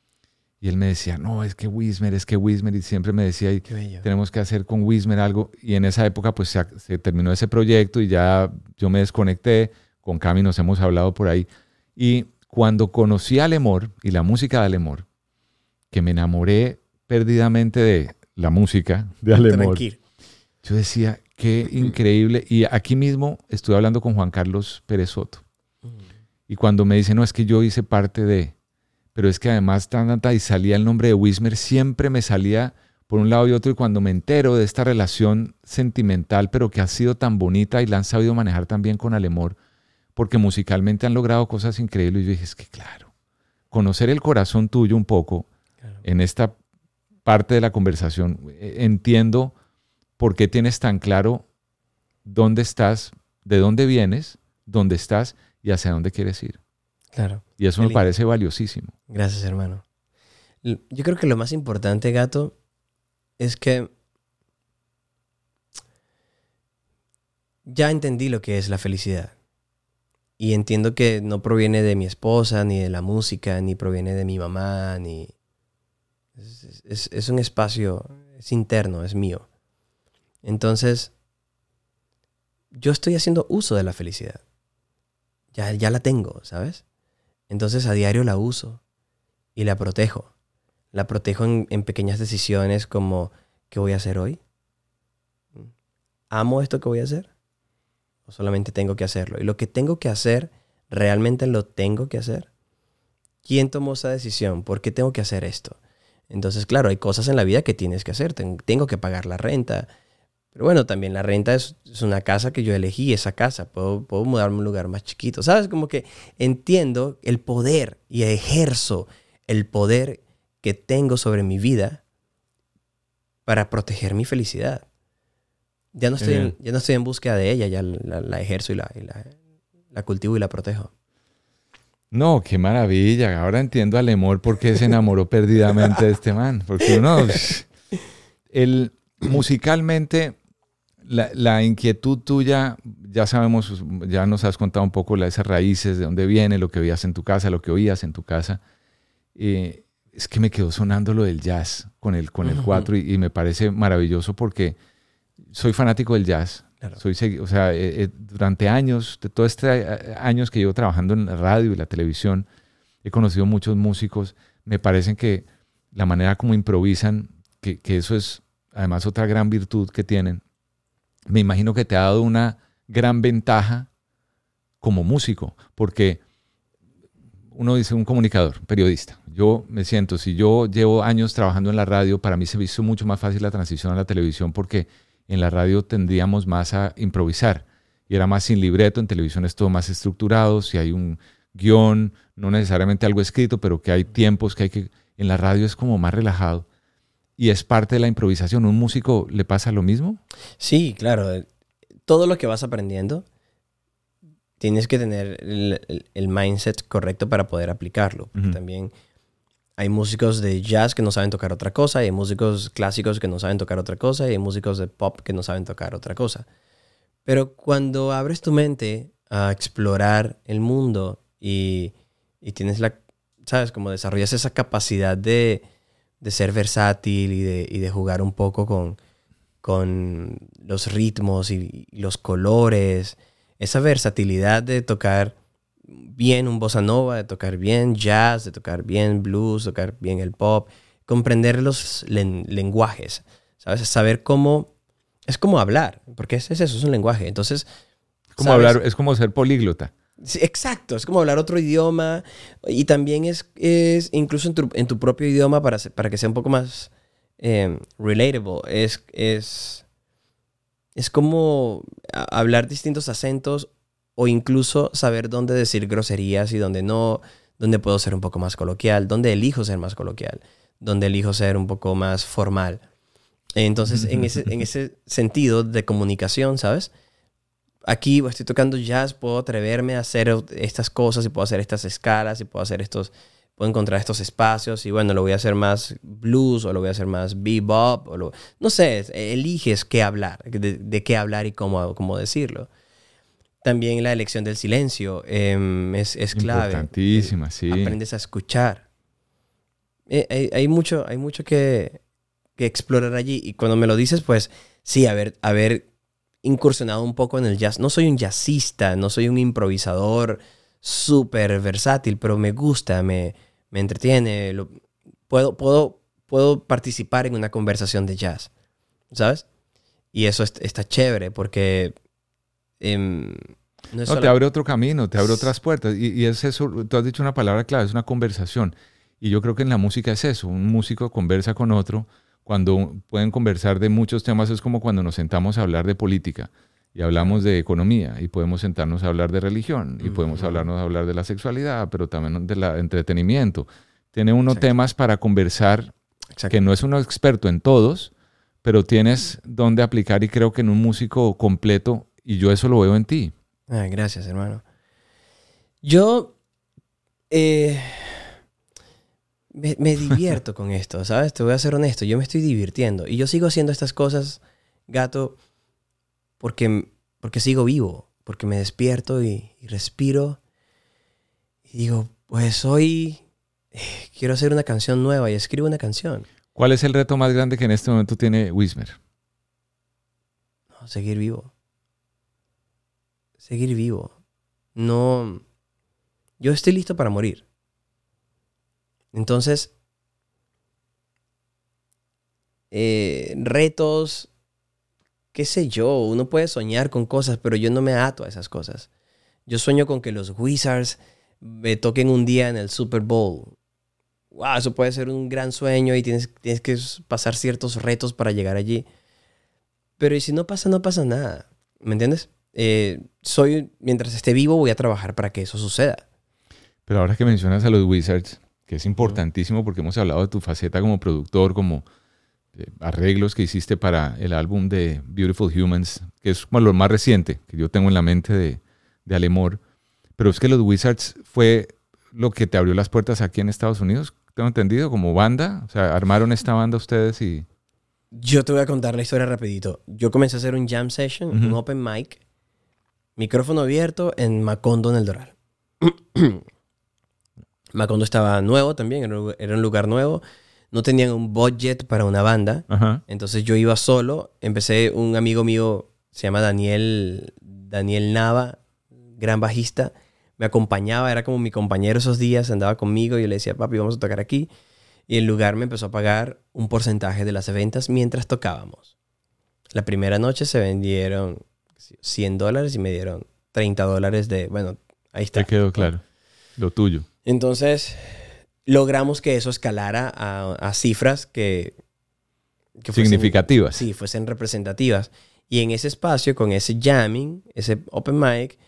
Speaker 6: Y él me decía, no, es que Wismer, es que Wismer. Y siempre me decía, "Y
Speaker 7: Qué bello.
Speaker 6: tenemos que hacer con Wismer algo. Y en esa época, pues se, se terminó ese proyecto y ya yo me desconecté. Con Cami nos hemos hablado por ahí. Y cuando conocí a Lemor y la música de Alemor, que me enamoré perdidamente de la música de
Speaker 7: Tranquilo.
Speaker 6: yo decía, qué increíble. Y aquí mismo estuve hablando con Juan Carlos Pérez Soto. Y cuando me dice, no, es que yo hice parte de, pero es que además, y salía el nombre de Wismer, siempre me salía por un lado y otro, y cuando me entero de esta relación sentimental, pero que ha sido tan bonita y la han sabido manejar tan bien con Alemor, porque musicalmente han logrado cosas increíbles, y yo dije, es que claro, conocer el corazón tuyo un poco
Speaker 7: Claro.
Speaker 6: en esta parte de la conversación, eh, entiendo por qué tienes tan claro dónde estás, de dónde vienes, dónde estás y hacia dónde quieres ir.
Speaker 7: Claro.
Speaker 6: Y eso me
Speaker 7: lindo.
Speaker 6: parece valiosísimo.
Speaker 7: Gracias, hermano. Yo creo que lo más importante, gato, es que ya entendí lo que es la felicidad. Y entiendo que no proviene de mi esposa, ni de la música, ni proviene de mi mamá, ni... Es, es- es un espacio, es interno, es mío. Entonces, yo estoy haciendo uso de la felicidad. Ya, ya la tengo, ¿sabes? Entonces a diario la uso y la protejo. La protejo en, en pequeñas decisiones como, ¿qué voy a hacer hoy? ¿Amo esto que voy a hacer? ¿O solamente tengo que hacerlo? Y lo que tengo que hacer, ¿realmente lo tengo que hacer? ¿Quién tomó esa decisión? ¿Por qué tengo que hacer esto? Entonces, claro, hay cosas en la vida que tienes que hacer. Ten- Tengo que pagar la renta. Pero bueno, también la renta es, es una casa que yo elegí, esa casa. Puedo, puedo mudarme a un lugar más chiquito. ¿Sabes? Como que entiendo el poder y ejerzo el poder que tengo sobre mi vida para proteger mi felicidad. Ya no estoy, en, ya no estoy en búsqueda de ella, ya la, la ejerzo y, la, y la- la cultivo y la protejo.
Speaker 6: No, qué maravilla. Ahora entiendo a Lemor por qué se enamoró perdidamente de este man. Porque uno, el, musicalmente, la, la inquietud tuya, ya sabemos, ya nos has contado un poco la- esas raíces, de dónde viene, lo que veías en tu casa, lo que oías en tu casa. Eh, es que me quedó sonando lo del jazz con el, con el
Speaker 7: Ujú.
Speaker 6: 4 y, y me parece maravilloso porque soy fanático del jazz.
Speaker 7: Claro.
Speaker 6: Soy, o sea, eh, eh, durante años, de todos estos años que llevo trabajando en la radio y la televisión, he conocido muchos músicos. Me parecen que la manera como improvisan, que, que eso es además otra gran virtud que tienen, me imagino que te ha dado una gran ventaja como músico, porque uno dice un comunicador, periodista. Yo me siento, si yo llevo años trabajando en la radio, para mí se hizo mucho más fácil la transición a la televisión porque en la radio tendríamos más a improvisar y era más sin libreto, en televisión es todo más estructurado, si hay un guion, no necesariamente algo escrito, pero que hay tiempos que hay que... En la radio es como más relajado y es parte de la improvisación. ¿Un músico le pasa lo mismo?
Speaker 7: Sí, claro. Todo lo que vas aprendiendo, tienes que tener el, el- el mindset correcto para poder aplicarlo. Porque. También hay músicos de jazz que no saben tocar otra cosa, y hay músicos clásicos que no saben tocar otra cosa, y hay músicos de pop que no saben tocar otra cosa. Pero cuando abres tu mente a explorar el mundo y, y tienes la, ¿sabes? Como desarrollas esa capacidad de, de ser versátil y de, y de jugar un poco con, con los ritmos y, y los colores, esa versatilidad de tocar bien un bossa nova, de tocar bien jazz, de tocar bien blues, tocar bien el pop, comprender los len- lenguajes, ¿sabes? Saber cómo... Es como hablar, porque es, es eso, es un lenguaje. Entonces...
Speaker 6: Como
Speaker 7: ¿sabes?
Speaker 6: hablar, es como ser políglota.
Speaker 7: Sí, exacto, es como hablar otro idioma y también es, es incluso en tu, en tu propio idioma para, para que sea un poco más eh, relatable. Es, es, es como hablar distintos acentos o incluso saber dónde decir groserías y dónde no, dónde puedo ser un poco más coloquial, dónde elijo ser más coloquial, dónde elijo ser un poco más formal. Entonces, en ese, en ese sentido de comunicación, ¿sabes? Aquí estoy tocando jazz, puedo atreverme a hacer estas cosas y puedo hacer estas escalas y puedo hacer estos, puedo encontrar estos espacios y bueno, lo voy a hacer más blues o lo voy a hacer más bebop o lo, no sé, eliges qué hablar, de, de qué hablar y cómo, cómo decirlo. También la elección del silencio em, es, es clave.
Speaker 6: Importantísima, sí.
Speaker 7: Aprendes a escuchar. Eh, hay, hay mucho, hay mucho que, que explorar allí y cuando me lo dices, pues sí, haber, haber incursionado un poco en el jazz. No soy un jazzista, no soy un improvisador súper versátil, pero me gusta, me, me entretiene. lo- puedo, puedo, puedo participar en una conversación de jazz, ¿sabes? Y eso es- está chévere porque... em, no
Speaker 6: No, te
Speaker 7: solo-
Speaker 6: abre otro camino, te abre otras puertas. Y, y es eso, tú has dicho una palabra clave, es una conversación. Y yo creo que en la música es eso, un músico conversa con otro, cuando pueden conversar de muchos temas, es como cuando nos sentamos a hablar de política y hablamos de economía y podemos sentarnos a hablar de religión y podemos hablarnos a hablar de la sexualidad, pero también del entretenimiento. Tiene uno
Speaker 7: Exacto.
Speaker 6: temas para conversar
Speaker 7: Exacto.
Speaker 6: que no es uno experto en todos, pero tienes donde aplicar y creo que en un músico completo, y yo eso lo veo en ti.
Speaker 7: Ah, gracias, hermano. Yo eh, me, me divierto con esto, ¿sabes? Te voy a ser honesto, yo me estoy divirtiendo. Y yo sigo haciendo estas cosas, gato, porque, porque sigo vivo, porque me despierto y, y respiro. Y digo, pues hoy eh, quiero hacer una canción nueva y escribo una canción.
Speaker 6: ¿Cuál es el reto más grande que en este momento tiene Wismer?
Speaker 7: No, seguir vivo. Seguir vivo. No. Yo estoy listo para morir. Entonces. eh, retos. Qué sé yo. Uno puede soñar con cosas, pero yo no me ato a esas cosas. Yo sueño con que los Wizards me toquen un día en el Super Bowl. Wow, eso puede ser un gran sueño y tienes, tienes que pasar ciertos retos para llegar allí. Pero y si no pasa, no pasa nada. ¿Me entiendes? Eh, soy, mientras esté vivo, voy a trabajar para que eso suceda.
Speaker 6: Pero ahora que mencionas a los Wizards, que es importantísimo porque hemos hablado de tu faceta como productor, como eh, arreglos que hiciste para el álbum de Beautiful Humans, que es como lo más reciente que yo tengo en la mente de, de Alemor. Pero es que los Wizards fue lo que te abrió las puertas aquí en Estados Unidos, tengo entendido, como banda. O sea, armaron esta banda ustedes y...
Speaker 7: Yo te voy a contar la historia rapidito. Yo comencé a hacer un jam session, un open mic, micrófono abierto en Macondo, en el Doral. Macondo estaba nuevo también, era un- lugar nuevo. No tenían un budget para una banda.
Speaker 6: Ajá.
Speaker 7: Entonces yo iba solo. Empecé, un amigo mío, se llama Daniel, Daniel Nava, gran bajista. Me acompañaba, era como mi compañero esos días, andaba conmigo y yo le decía, papi, vamos a tocar aquí. Y el lugar me empezó a pagar un porcentaje de las ventas mientras tocábamos. La primera noche se vendieron 100 dólares y me dieron 30 dólares de, bueno, ahí está.
Speaker 6: Te quedó claro. Lo tuyo.
Speaker 7: Entonces, logramos que eso escalara a, a cifras que... que fuesen-
Speaker 6: Significativas.
Speaker 7: Sí, fuesen representativas. Y en ese espacio, con ese jamming, ese open mic,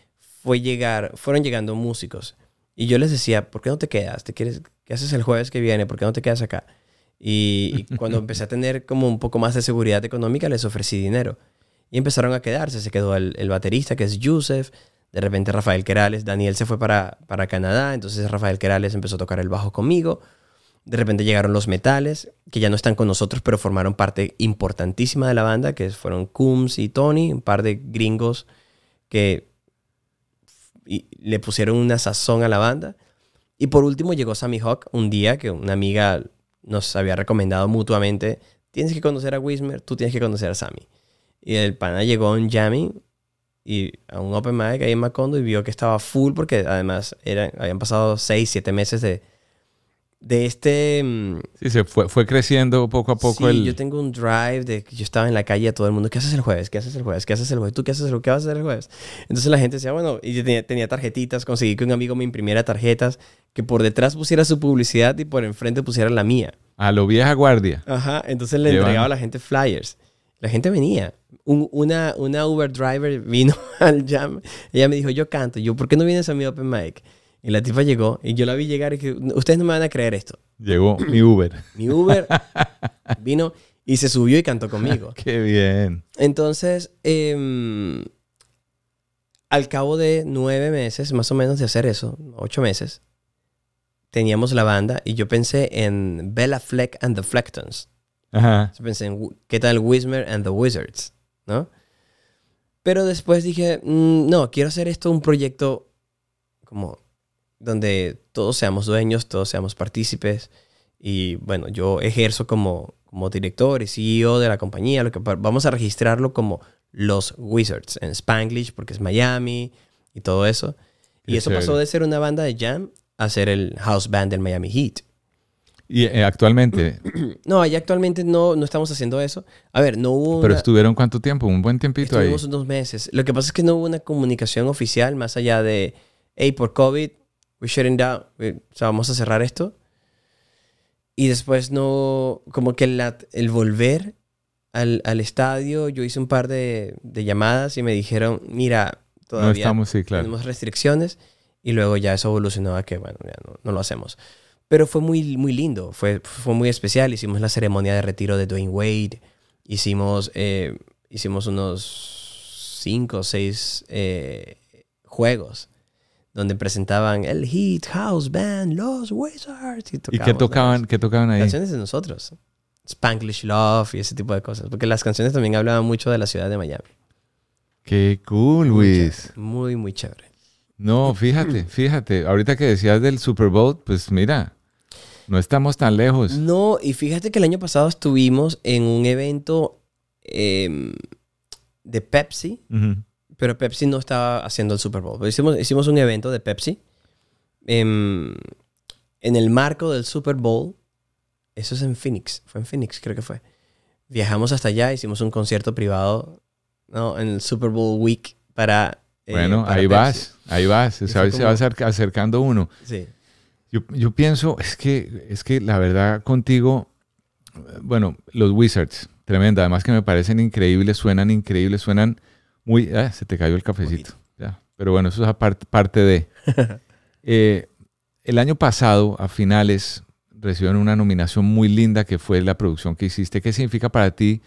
Speaker 7: fue llegar, fueron llegando músicos. Y yo les decía, ¿por qué no te quedas? ¿Te quieres, ¿Qué haces el jueves que viene? ¿Por qué no te quedas acá? Y, y cuando empecé a tener como un poco más de seguridad económica, les ofrecí dinero. Y empezaron a quedarse. Se quedó el, el baterista, que es Yusef. De repente Rafael Querales. Daniel se fue para, para Canadá. Entonces Rafael Querales empezó a tocar el bajo conmigo. De repente llegaron los metales, que ya no están con nosotros, pero formaron parte importantísima de la banda, que fueron Coombs y Tony, un par de gringos que le pusieron una sazón a la banda. Y por último llegó Sammy Hawk un día que una amiga nos había recomendado mutuamente, tienes que conocer a Wismer, tú tienes que conocer a Sammy. Y el pana llegó a un jamming y a un open mic ahí en Macondo y vio que estaba full porque además eran, habían pasado 6, 7 meses de, de este... mm,
Speaker 6: Sí, se fue, fue creciendo poco a poco
Speaker 7: sí,
Speaker 6: el...
Speaker 7: yo tengo un drive de que yo estaba en la calle a todo el mundo, ¿qué haces el jueves? ¿Qué haces el jueves? ¿Qué haces el jueves? ¿Tú qué haces el jueves? ¿Qué vas a hacer el jueves? Entonces la gente decía, bueno, y yo tenía, tenía tarjetitas, conseguí que un amigo me imprimiera tarjetas, que por detrás pusiera su publicidad y por enfrente pusiera la mía.
Speaker 6: A lo vieja guardia.
Speaker 7: Ajá, entonces le
Speaker 6: Llevan-
Speaker 7: entregaba a la gente flyers. La gente venía. Un- una, una Uber driver vino al jam. Ella me dijo, yo canto. Yo, ¿por qué no vienes a mi open mic? Y la tipa llegó y yo la vi llegar y dije, ustedes no me van a creer esto.
Speaker 6: Llegó mi Uber.
Speaker 7: Mi Uber vino y se subió y cantó conmigo.
Speaker 6: Qué bien.
Speaker 7: Entonces, em, al cabo de nueve meses, más o menos de hacer eso, ocho meses, teníamos la banda y yo pensé en Bella Fleck and the Flectons.
Speaker 6: Ajá.
Speaker 7: Yo pensé en qué tal Wismer and the Wizards, ¿no? Pero después dije, "Mm, no, quiero hacer esto un proyecto como donde todos seamos dueños, todos seamos partícipes. Y bueno, yo ejerzo como, como director y CEO de la compañía. Lo que, vamos a registrarlo como los Wizards en Spanglish porque es Miami y todo eso. Y eso pasó de ser una banda de jam a ser el house band del Miami Heat.
Speaker 6: Y eh, actualmente,
Speaker 7: No, allá actualmente no, no estamos haciendo eso. A ver, no hubo
Speaker 6: pero
Speaker 7: una-
Speaker 6: estuvieron cuánto tiempo, un buen tiempito ahí.
Speaker 7: Estuvimos unos meses. Lo que pasa es que no hubo una comunicación oficial más allá de, hey, por COVID, we're shutting down, we- o sea, vamos a cerrar esto. Y después no, como que la- el volver al, al estadio, yo hice un par de, de llamadas y me dijeron, mira, todavía
Speaker 6: No estamos, sí, claro.
Speaker 7: tenemos restricciones. Y luego ya eso evolucionó a que, bueno, ya no, no lo hacemos. Pero fue muy, muy lindo, fue, fue muy especial. Hicimos la ceremonia de retiro de Dwayne Wade. Hicimos, eh, hicimos unos cinco o seis eh, juegos donde presentaban el Heat House Band, los Wizards.
Speaker 6: ¿Y qué
Speaker 7: tocábamos
Speaker 6: tocaban, qué tocaban ahí?
Speaker 7: Canciones de nosotros. Spanglish Love y ese tipo de cosas. Porque las canciones también hablaban mucho de la ciudad de Miami.
Speaker 6: Qué cool,
Speaker 7: Muy
Speaker 6: Luis.
Speaker 7: chévere, Muy, muy chévere.
Speaker 6: No, fíjate, fíjate. Ahorita que decías del Super Bowl, pues mira, no estamos tan lejos.
Speaker 7: No, y fíjate que el año pasado estuvimos en un evento em, de Pepsi, pero Pepsi no estaba haciendo el Super Bowl. Pero hicimos, hicimos un evento de Pepsi em, en el marco del Super Bowl. Eso es en Phoenix, fue en Phoenix, creo que fue. Viajamos hasta allá, hicimos un concierto privado ¿no? en el Super Bowl Week para... eh,
Speaker 6: Bueno,
Speaker 7: para
Speaker 6: ahí
Speaker 7: Pepsi.
Speaker 6: vas, ahí vas. Se, va- se acercando uno.
Speaker 7: Sí.
Speaker 6: Yo, yo pienso, es que, es que la verdad contigo, bueno, los Wizards, tremenda, además que me parecen increíbles, suenan increíbles, suenan muy... ah, se te cayó el cafecito. Ya. Pero bueno, eso es aparte, parte de... Eh, el año pasado, a finales, recibieron una nominación muy linda que fue la producción que hiciste. ¿Qué significa para ti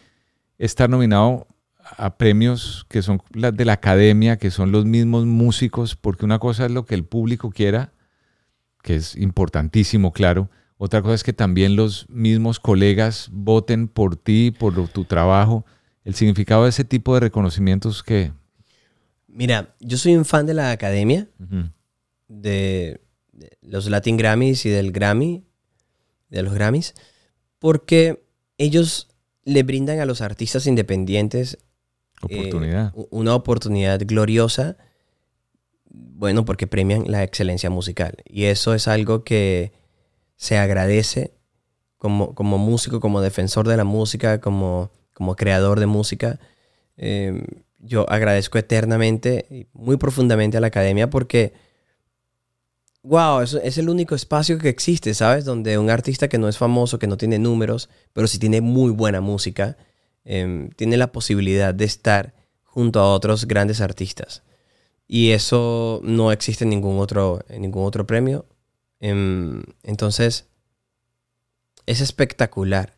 Speaker 6: estar nominado a premios que son de la academia, que son los mismos músicos? Porque una cosa es lo que el público quiera, que es importantísimo, claro. Otra cosa es que también los mismos colegas voten por ti, por tu trabajo. El significado de ese tipo de reconocimientos que...
Speaker 7: Mira, yo soy un fan de la academia. De, de los Latin Grammys y del Grammy, de los Grammys, porque ellos le brindan a los artistas independientes eh,
Speaker 6: Oportunidad.
Speaker 7: una oportunidad gloriosa, bueno, porque premian la excelencia musical. Y eso es algo que se agradece como, como músico, como defensor de la música, como, como creador de música. Eh, yo agradezco eternamente y muy profundamente a la academia porque, wow, es, es el único espacio que existe, ¿sabes? Donde un artista que no es famoso, que no tiene números, pero sí tiene muy buena música, em, tiene la posibilidad de estar junto a otros grandes artistas. Y eso no existe en ningún otro, en ningún otro premio. Em, entonces, es espectacular.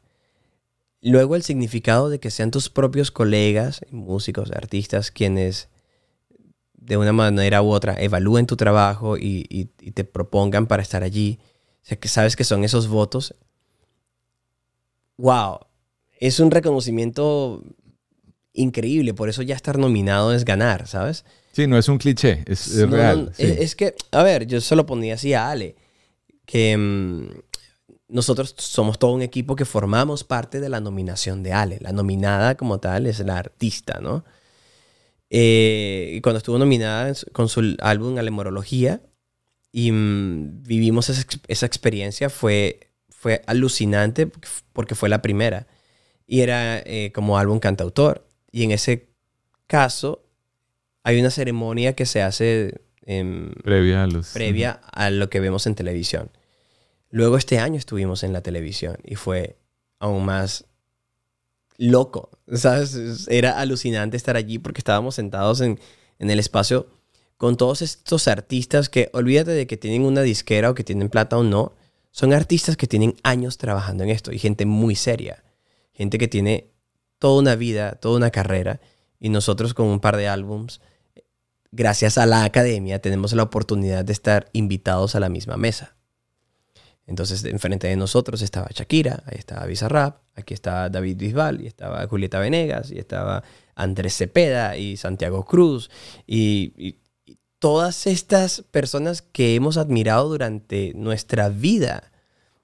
Speaker 7: Luego el significado de que sean tus propios colegas, músicos, artistas, quienes de una manera u otra evalúen tu trabajo y, y- y te propongan para estar allí. O sea, que sabes que son esos votos. ¡Wow! Es un reconocimiento increíble. Por eso ya estar nominado es ganar, ¿sabes?
Speaker 6: Sí, no es un cliché, es, es
Speaker 7: No, no,
Speaker 6: real.
Speaker 7: no,
Speaker 6: sí.
Speaker 7: es, es que, a ver, yo se lo ponía así a Ale, que mm, nosotros somos todo un equipo que formamos parte de la nominación de Ale. La nominada como tal es la artista, ¿no? Eh, cuando estuvo nominada con su álbum Alemorología y mm, vivimos esa, esa experiencia, fue, fue alucinante porque fue la primera. Y era eh, como álbum cantautor. Y en ese caso hay una ceremonia que se hace em,
Speaker 6: previa a los...
Speaker 7: previa a lo que vemos en televisión. Luego este año estuvimos en la televisión y fue aún más loco, ¿sabes? Es- Era alucinante estar allí porque estábamos sentados en, en el espacio con todos estos artistas que, olvídate de que tienen una disquera o que tienen plata o no, son artistas que tienen años trabajando en esto y gente muy seria, gente que tiene toda una vida, toda una carrera y nosotros con un par de álbums gracias a la academia tenemos la oportunidad de estar invitados a la misma mesa. Entonces, enfrente de nosotros estaba Shakira, ahí estaba Bizarrap, aquí estaba David Bisbal, y estaba Julieta Venegas, y estaba Andrés Cepeda, y Santiago Cruz, y, y- y todas estas personas que hemos admirado durante nuestra vida,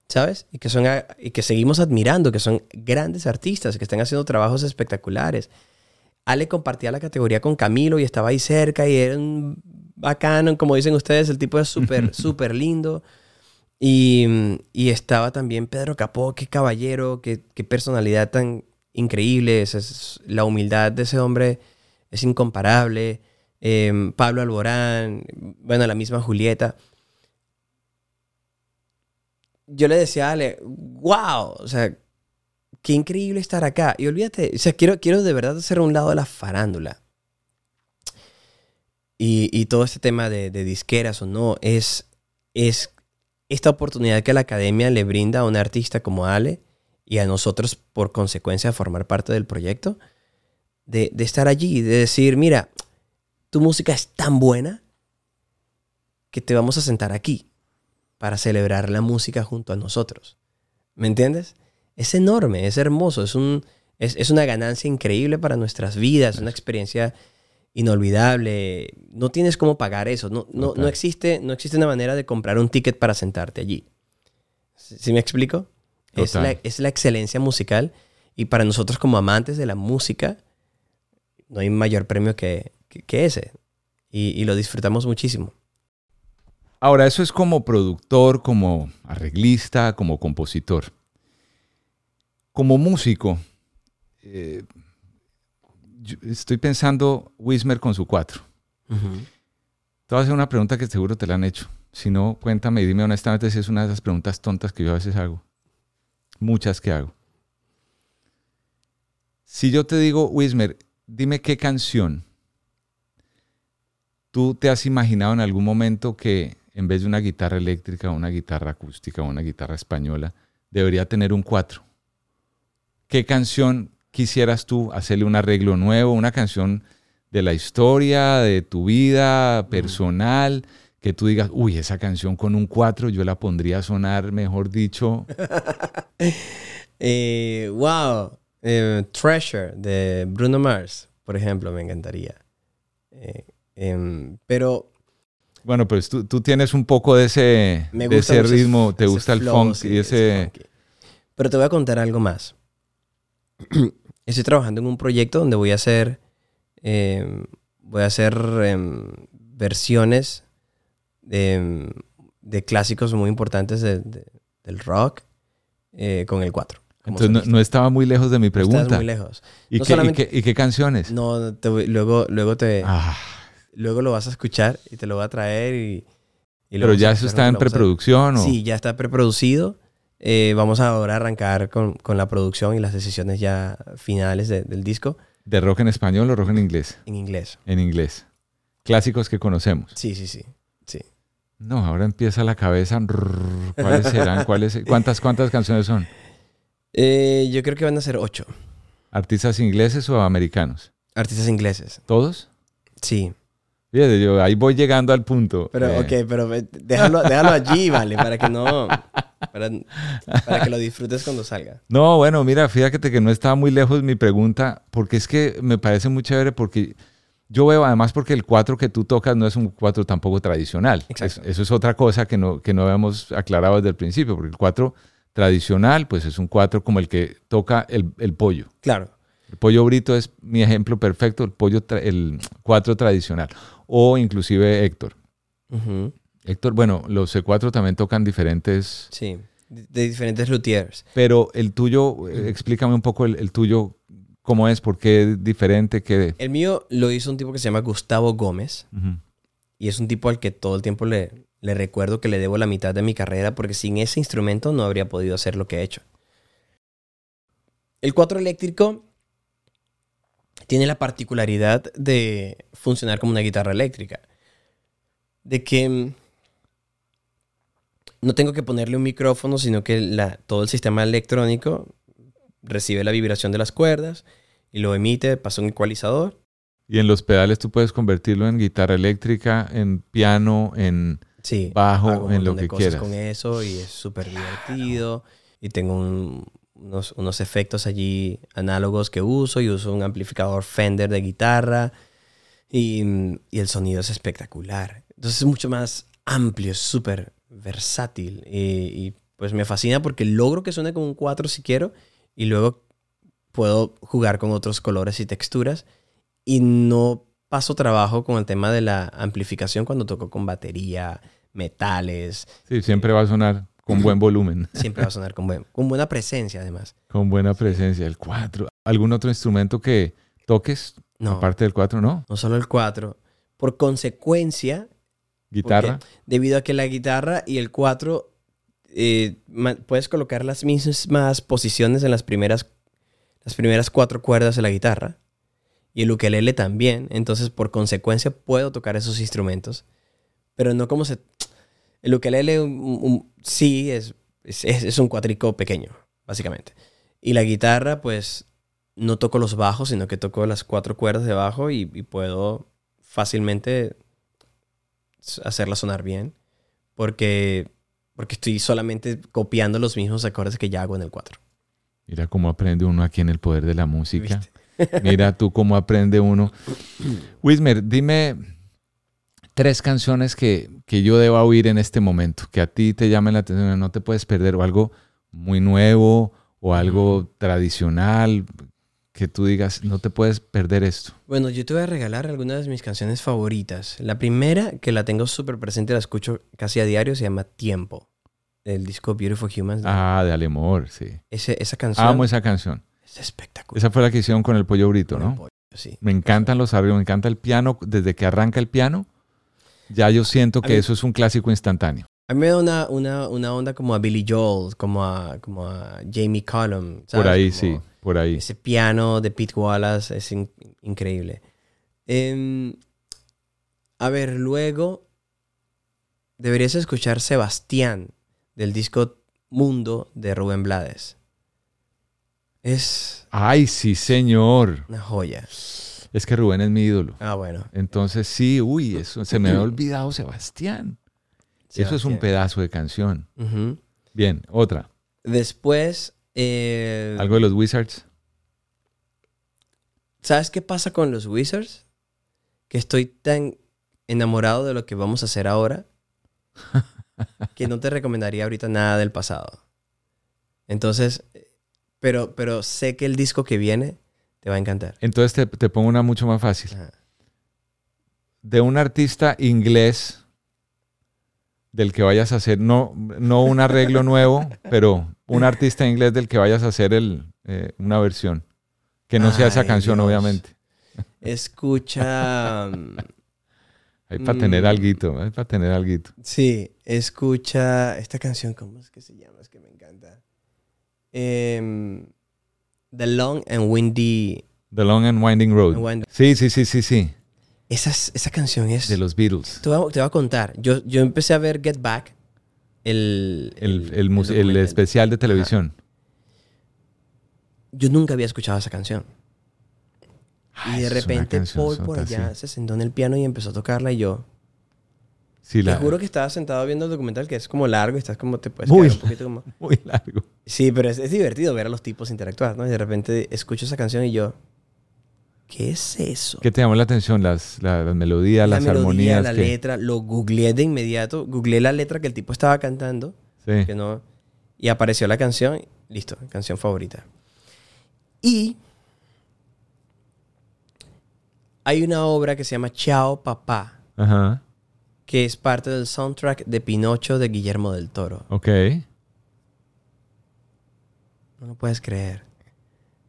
Speaker 7: ¿sabes? Y que, son, y que seguimos admirando, que son grandes artistas, que están haciendo trabajos espectaculares. Ale compartía la categoría con Camilo y estaba ahí cerca y era un bacano, como dicen ustedes, el tipo es súper, súper lindo. Y, y estaba también Pedro Capó, qué caballero, qué, qué personalidad tan increíble. Es, es- la humildad de ese hombre es incomparable. Em, Pablo Alborán, bueno, la misma Julieta. Yo le decía a Ale, wow, o sea, qué increíble estar acá. Y olvídate, o sea, quiero, quiero de verdad hacer un lado de la farándula. Y, y todo este tema de, disqueras o no, es, es esta oportunidad que la academia le brinda a un artista como Ale y a nosotros por consecuencia formar parte del proyecto, de, de estar allí, de decir, mira, tu música es tan buena que te vamos a sentar aquí para celebrar la música junto a nosotros. ¿Me entiendes? Es enorme, es hermoso, es, un, es, es una ganancia increíble para nuestras vidas, una experiencia inolvidable. No tienes cómo pagar eso. No, no, no, existe, no existe una manera de comprar un ticket para sentarte allí. ¿Sí, me explico? Es la, es la excelencia musical y para nosotros como amantes de la música no hay mayor premio que, que- que ese. Y, y lo disfrutamos muchísimo.
Speaker 6: Ahora, eso es como productor, como arreglista, como compositor. Como músico, eh, yo estoy pensando Wismer con su cuatro. Te voy a hacer una pregunta que seguro te la han hecho. Si no, cuéntame y dime honestamente si es una de esas preguntas tontas que yo a veces hago. Muchas que hago. Si yo te digo, Wismer, dime qué canción tú te has imaginado en algún momento que en vez de una guitarra eléctrica, una guitarra acústica una guitarra española, debería tener un cuatro. ¿Qué canción quisieras tú hacerle un arreglo nuevo, una canción de la historia, de tu vida personal, que tú digas, uy, esa canción con un cuatro yo la pondría a sonar, mejor dicho,
Speaker 7: Eh, wow. Eh, Treasure de Bruno Mars, por ejemplo, me encantaría. Eh, em, pero
Speaker 6: bueno, pues tú, tú tienes un poco de ese,
Speaker 7: me
Speaker 6: de ese ritmo, te
Speaker 7: ese
Speaker 6: gusta el funk
Speaker 7: sí,
Speaker 6: y ese...
Speaker 7: Pero te voy a contar algo más. Estoy trabajando en un proyecto donde voy a hacer, em, voy a hacer em, versiones de, de clásicos muy importantes de- de- del rock eh, con el 4.
Speaker 6: Entonces no, no estaba muy lejos de mi pregunta.
Speaker 7: muy lejos.
Speaker 6: ¿Y,
Speaker 7: No
Speaker 6: qué, y qué- y qué canciones?
Speaker 7: No, te luego, luego, te,
Speaker 6: Ah,
Speaker 7: luego lo vas a escuchar y te lo voy a traer y...
Speaker 6: pero ya eso está en
Speaker 7: a-
Speaker 6: preproducción o
Speaker 7: Sí, ya está preproducido. Eh, vamos ahora a arrancar con, con la producción y las decisiones ya finales de- del disco
Speaker 6: de rock en español o rock en inglés.
Speaker 7: en inglés.
Speaker 6: En inglés. Clásicos que conocemos.
Speaker 7: Sí, sí, sí. sí.
Speaker 6: No, ahora empieza la cabeza. ¿Cuáles serán? ¿Cuáles, cuántas, ¿Cuántas canciones son?
Speaker 7: Eh, yo creo que van a ser ocho
Speaker 6: ¿Artistas ingleses o americanos?
Speaker 7: artistas ingleses.
Speaker 6: ¿Todos?
Speaker 7: Sí.
Speaker 6: Fíjate, yo ahí voy llegando al punto.
Speaker 7: Pero,
Speaker 6: Eh,
Speaker 7: ok, pero déjalo, déjalo allí, ¿vale? Para que no... Para, para que lo disfrutes cuando salga.
Speaker 6: No, bueno, mira, fíjate que no estaba muy lejos mi pregunta, porque es que me parece muy chévere, porque yo veo, además, porque el 4 que tú tocas no es un 4 tampoco tradicional.
Speaker 7: Exacto.
Speaker 6: Es- eso es otra cosa que no, que no habíamos aclarado desde el principio, porque el 4 tradicional, pues es un 4 como el que toca el, el pollo.
Speaker 7: Claro.
Speaker 6: El pollo brito es mi ejemplo perfecto, el pollo, tra- el 4 tradicional. O inclusive Héctor. Héctor, bueno, los C4 también tocan diferentes
Speaker 7: Sí. De, diferentes luthiers.
Speaker 6: Pero el tuyo, eh, explícame un poco el, el tuyo, cómo es, por qué es diferente, qué...
Speaker 7: El mío lo hizo un tipo que se llama Gustavo Gómez. Y es un tipo al que todo el tiempo le, le recuerdo que le debo la mitad de mi carrera porque sin ese instrumento no habría podido hacer lo que he hecho. El 4 eléctrico tiene la particularidad de funcionar como una guitarra eléctrica. De que mm, no tengo que ponerle un micrófono, sino que la- todo el sistema electrónico recibe la vibración de las cuerdas y lo emite, pasa un ecualizador
Speaker 6: Y en los pedales tú puedes convertirlo en guitarra eléctrica, en piano, en...
Speaker 7: Sí,
Speaker 6: bajo, en lo
Speaker 7: de
Speaker 6: que
Speaker 7: cosas
Speaker 6: quieras.
Speaker 7: con eso y es súper divertido. Y tengo un- unos, unos efectos allí análogos que uso y uso un amplificador Fender de guitarra y, y el sonido es espectacular. Entonces es mucho más amplio, es súper versátil y, y, pues me fascina porque logro que suene como un 4 si quiero y luego puedo jugar con otros colores y texturas y no paso trabajo con el tema de la amplificación cuando toco con batería, metales.
Speaker 6: Sí, siempre va a sonar con buen volumen,
Speaker 7: Siempre va a sonar con, buen- con buena presencia, además.
Speaker 6: con buena presencia. El 4. ¿Algún otro instrumento que toques?
Speaker 7: No,
Speaker 6: Aparte del 4, ¿no?
Speaker 7: no solo el 4. Por consecuencia,
Speaker 6: Guitarra.
Speaker 7: debido a que la guitarra y el 4 eh, puedes colocar las mismas posiciones en las primeras, las primeras cuatro cuerdas de la guitarra y el ukelele también. Entonces, por consecuencia, puedo tocar esos instrumentos, pero no como se. El ukelele un- un- sí es, es, es un cuatrico pequeño, básicamente. Y la guitarra, pues no toco los bajos, sino que toco las cuatro cuerdas de bajo y, y puedo fácilmente hacerla sonar bien porque, porque estoy solamente copiando los mismos acordes que ya hago en el 4.
Speaker 6: Mira cómo aprende uno aquí en el poder de la música.
Speaker 7: ¿Viste?
Speaker 6: Mira tú cómo aprende uno. Wismer, dime tres canciones que, que yo deba oír en este momento, que a ti te llamen la atención, no te puedes perder, o algo muy nuevo, o algo tradicional, que tú digas, no te puedes perder esto.
Speaker 7: Bueno, yo te voy a regalar algunas de mis canciones favoritas. La primera, que la tengo súper presente, la escucho casi a diario, se llama Tiempo, del disco Beautiful Humans.
Speaker 6: Ah, de Alemor, sí.
Speaker 7: Ese- esa canción
Speaker 6: Amo esa canción.
Speaker 7: es espectacular.
Speaker 6: Esa fue la que hicieron con el pollo brito,
Speaker 7: Con el
Speaker 6: ¿no?
Speaker 7: pollo, sí.
Speaker 6: Me encantan los arreglos, me encanta el piano. Desde que arranca el piano, ya yo siento que
Speaker 7: mí-
Speaker 6: eso es un clásico instantáneo.
Speaker 7: A mí me da una, una, una onda como a Billy Joel, como a, como a Jamie Cullum. ¿sabes?
Speaker 6: Por ahí,
Speaker 7: Como
Speaker 6: sí, por ahí.
Speaker 7: Ese piano de Pete Wallace es in- increíble. Em, a ver, luego deberías escuchar Sebastián del disco Mundo de Rubén Blades. Es
Speaker 6: Ay, sí, señor.
Speaker 7: una joya.
Speaker 6: Es que Rubén es mi ídolo.
Speaker 7: Ah, bueno.
Speaker 6: Entonces, sí, uy, eso se me había olvidado Sebastián. Eso es un pedazo de canción. Bien, otra.
Speaker 7: Después, eh,
Speaker 6: ¿Algo de los Wizards?
Speaker 7: ¿sabes qué pasa con los Wizards? Que estoy tan enamorado de lo que vamos a hacer ahora que no te recomendaría ahorita nada del pasado. Entonces, eh, pero, pero sé que el disco que viene te va a encantar.
Speaker 6: Entonces te, te pongo una mucho más fácil.
Speaker 7: Ajá.
Speaker 6: De un artista inglés del que vayas a hacer, no, no un arreglo nuevo, pero un artista inglés del que vayas a hacer el, eh, una versión. Que no sea esa canción,
Speaker 7: Dios.
Speaker 6: obviamente.
Speaker 7: Escucha.
Speaker 6: Hay para tener
Speaker 7: Mm.
Speaker 6: alguito, hay para tener alguito.
Speaker 7: Sí, escucha esta canción, ¿cómo es que se llama? Es que me encanta. Em, The Long and Windy.
Speaker 6: The Long and Winding Road.
Speaker 7: and
Speaker 6: Sí, sí, sí, sí, sí.
Speaker 7: Esa, es- esa canción es.
Speaker 6: De los Beatles.
Speaker 7: Te, voy a, te voy a contar. Yo, yo empecé a ver Get Back, el,
Speaker 6: El, el, especial de televisión.
Speaker 7: Yo nunca había escuchado esa canción.
Speaker 6: Ay,
Speaker 7: y de repente Paul por allá
Speaker 6: sí.
Speaker 7: se sentó en el piano y empezó a tocarla y yo.
Speaker 6: Sí, la-
Speaker 7: Te juro que estaba sentado viendo el documental que es como largo y estás como te puedes
Speaker 6: Muy
Speaker 7: un poquito como.
Speaker 6: Muy largo.
Speaker 7: Sí, pero es, es divertido ver a los tipos interactuar, ¿no? Y de repente escucho esa canción y yo. ¿Qué es eso?
Speaker 6: ¿Qué te llamó la atención? Las, la- las melodías,
Speaker 7: la
Speaker 6: las
Speaker 7: melodía,
Speaker 6: armonías.
Speaker 7: la
Speaker 6: que-
Speaker 7: letra, lo googleé de inmediato, googleé la letra que el tipo estaba cantando,
Speaker 6: Sí.
Speaker 7: que no, y apareció la canción, listo, canción favorita. Y hay una obra que se llama Chao Papá,
Speaker 6: Ajá.
Speaker 7: Que es parte del soundtrack de Pinocho de Guillermo del Toro.
Speaker 6: Ok.
Speaker 7: No lo puedes creer.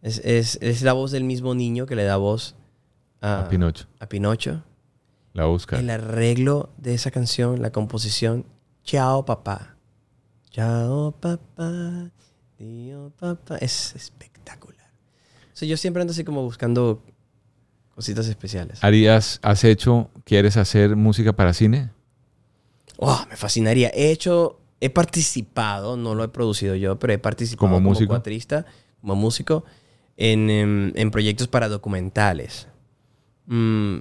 Speaker 7: Es, es- es la voz del mismo niño que le da voz a,
Speaker 6: A Pinocho.
Speaker 7: a Pinocho.
Speaker 6: La busca.
Speaker 7: El arreglo de esa canción, la composición, Chao Papá. Chao Papá. Tío Papá. Es espectacular. O sea, yo siempre ando así como buscando cositas especiales.
Speaker 6: ¿Harías, has hecho, quieres hacer música para cine?
Speaker 7: Oh, me fascinaría. He hecho, he participado, no lo he producido yo, pero he participado
Speaker 6: ¿Como
Speaker 7: como, cuatrista, como músico, en, em, en proyectos para documentales. Mm,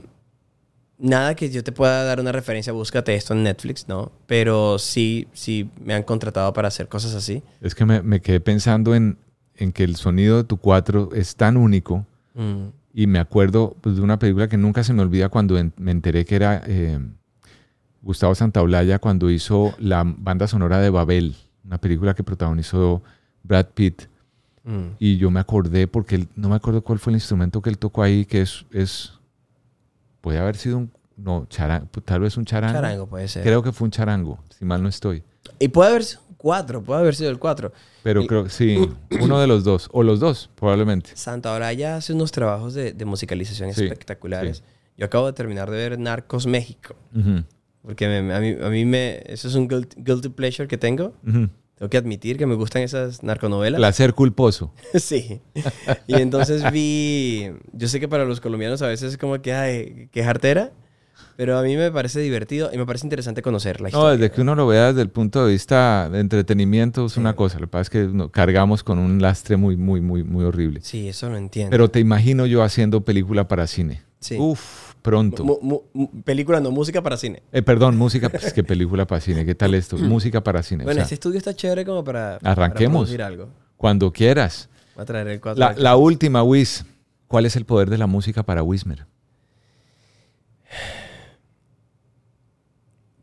Speaker 7: nada que yo te pueda dar una referencia, búscate esto en Netflix, ¿no? Pero sí, sí me han contratado para hacer cosas así.
Speaker 6: Es que me, me quedé pensando en, en que el sonido de tu cuatro es tan único
Speaker 7: Mm,
Speaker 6: y me acuerdo pues, de una película que nunca se me olvida cuando en- me enteré que era eh, Gustavo Santaolalla cuando hizo la banda sonora de Babel, una película que protagonizó Brad Pitt.
Speaker 7: mm.
Speaker 6: Y yo me acordé porque él- no me acuerdo cuál fue el instrumento que él tocó ahí, que es, es puede haber sido un, no, charango, tal vez un charango.
Speaker 7: Charango puede ser.
Speaker 6: Creo que fue un charango, si mal no estoy.
Speaker 7: Y puede haber sido un cuatro, puede haber sido el cuatro.
Speaker 6: Pero
Speaker 7: Y-
Speaker 6: creo que sí, uno de los dos, o los dos, probablemente.
Speaker 7: Santa Olaya hace unos trabajos de, de musicalización
Speaker 6: Sí,
Speaker 7: espectaculares. Yo acabo de terminar de ver Narcos México.
Speaker 6: Ujú,
Speaker 7: Porque me- a, mí, a mí me... Eso es un guilt- guilty pleasure que tengo.
Speaker 6: ujú.
Speaker 7: Tengo que admitir que me gustan esas narconovelas.
Speaker 6: Placer culposo.
Speaker 7: sí. Y entonces vi... Yo sé que para los colombianos a veces es como que, ay, qué jartera. Pero a mí me parece divertido y me parece interesante conocer la
Speaker 6: No,
Speaker 7: historia.
Speaker 6: desde que uno lo vea desde el punto de vista de entretenimiento es
Speaker 7: Sí.
Speaker 6: una cosa. Lo que pasa es que no- cargamos con un lastre muy, muy, muy, muy horrible.
Speaker 7: Sí, eso lo entiendo.
Speaker 6: Pero te imagino yo haciendo película para cine.
Speaker 7: Sí.
Speaker 6: Uf, pronto.
Speaker 7: Película, no música para cine.
Speaker 6: Eh, perdón, música, pues qué película para cine. ¿Qué tal esto? Música para cine. O
Speaker 7: Bueno,
Speaker 6: sea,
Speaker 7: este estudio está chévere como para...
Speaker 6: Arranquemos.
Speaker 7: Para algo.
Speaker 6: cuando quieras.
Speaker 7: Voy a traer el cuatro
Speaker 6: la última, Wiz. ¿Cuál es el poder de la música para Wismer?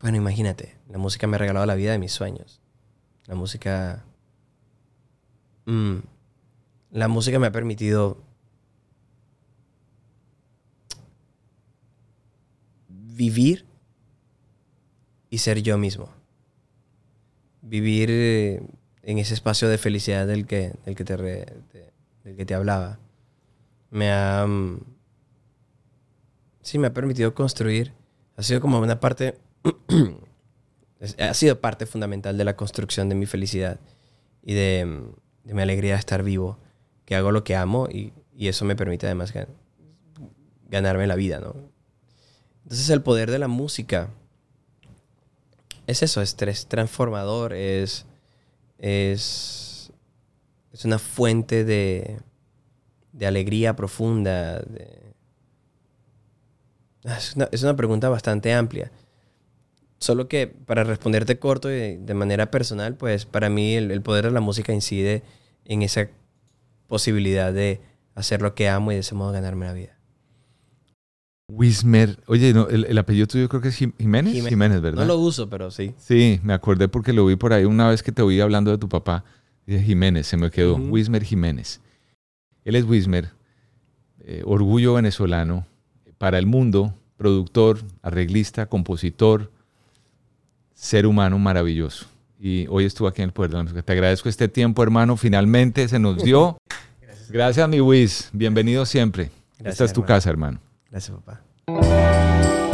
Speaker 7: Bueno, imagínate, la música me ha regalado la vida de mis sueños. La música... mm, la música me ha permitido vivir y ser yo mismo. Vivir eh, en ese espacio de felicidad del que, del que, te, del que te hablaba. Me ha... mm, sí, me ha permitido construir. Ha sido como una parte... ha sido parte fundamental de la construcción de mi felicidad y de, mi alegría de estar vivo. Que hago lo que amo y, eso me permite además gan- ganarme la vida, ¿no? Entonces el poder de la música es eso, es transformador, es, es, es una fuente de, de alegría profunda. Ah, Es, una, es una pregunta bastante amplia. Solo que para responderte corto y de manera personal, pues para mí el, el poder de la música incide en esa posibilidad de hacer lo que amo y de ese modo ganarme la vida.
Speaker 6: Wismer, oye, no, el, el apellido tuyo creo que es Jim- Jiménez.
Speaker 7: Jimé-
Speaker 6: Jiménez, ¿verdad?
Speaker 7: No lo uso, pero sí.
Speaker 6: Sí, me acordé porque lo vi por ahí una vez que te oí hablando de tu papá. Dije Jiménez, se me quedó.
Speaker 7: Ujú.
Speaker 6: Wismer Jiménez. Él es Wismer, eh, orgullo venezolano para el mundo, productor, arreglista, compositor, ser humano maravilloso. Y hoy estuvo aquí en el Poder de la Música. Te agradezco este tiempo, hermano. Finalmente se nos dio. Gracias, mi Wiz. Bienvenido siempre.
Speaker 7: Gracias,
Speaker 6: Esta es tu
Speaker 7: hermano.
Speaker 6: casa, hermano.
Speaker 7: Gracias, papá.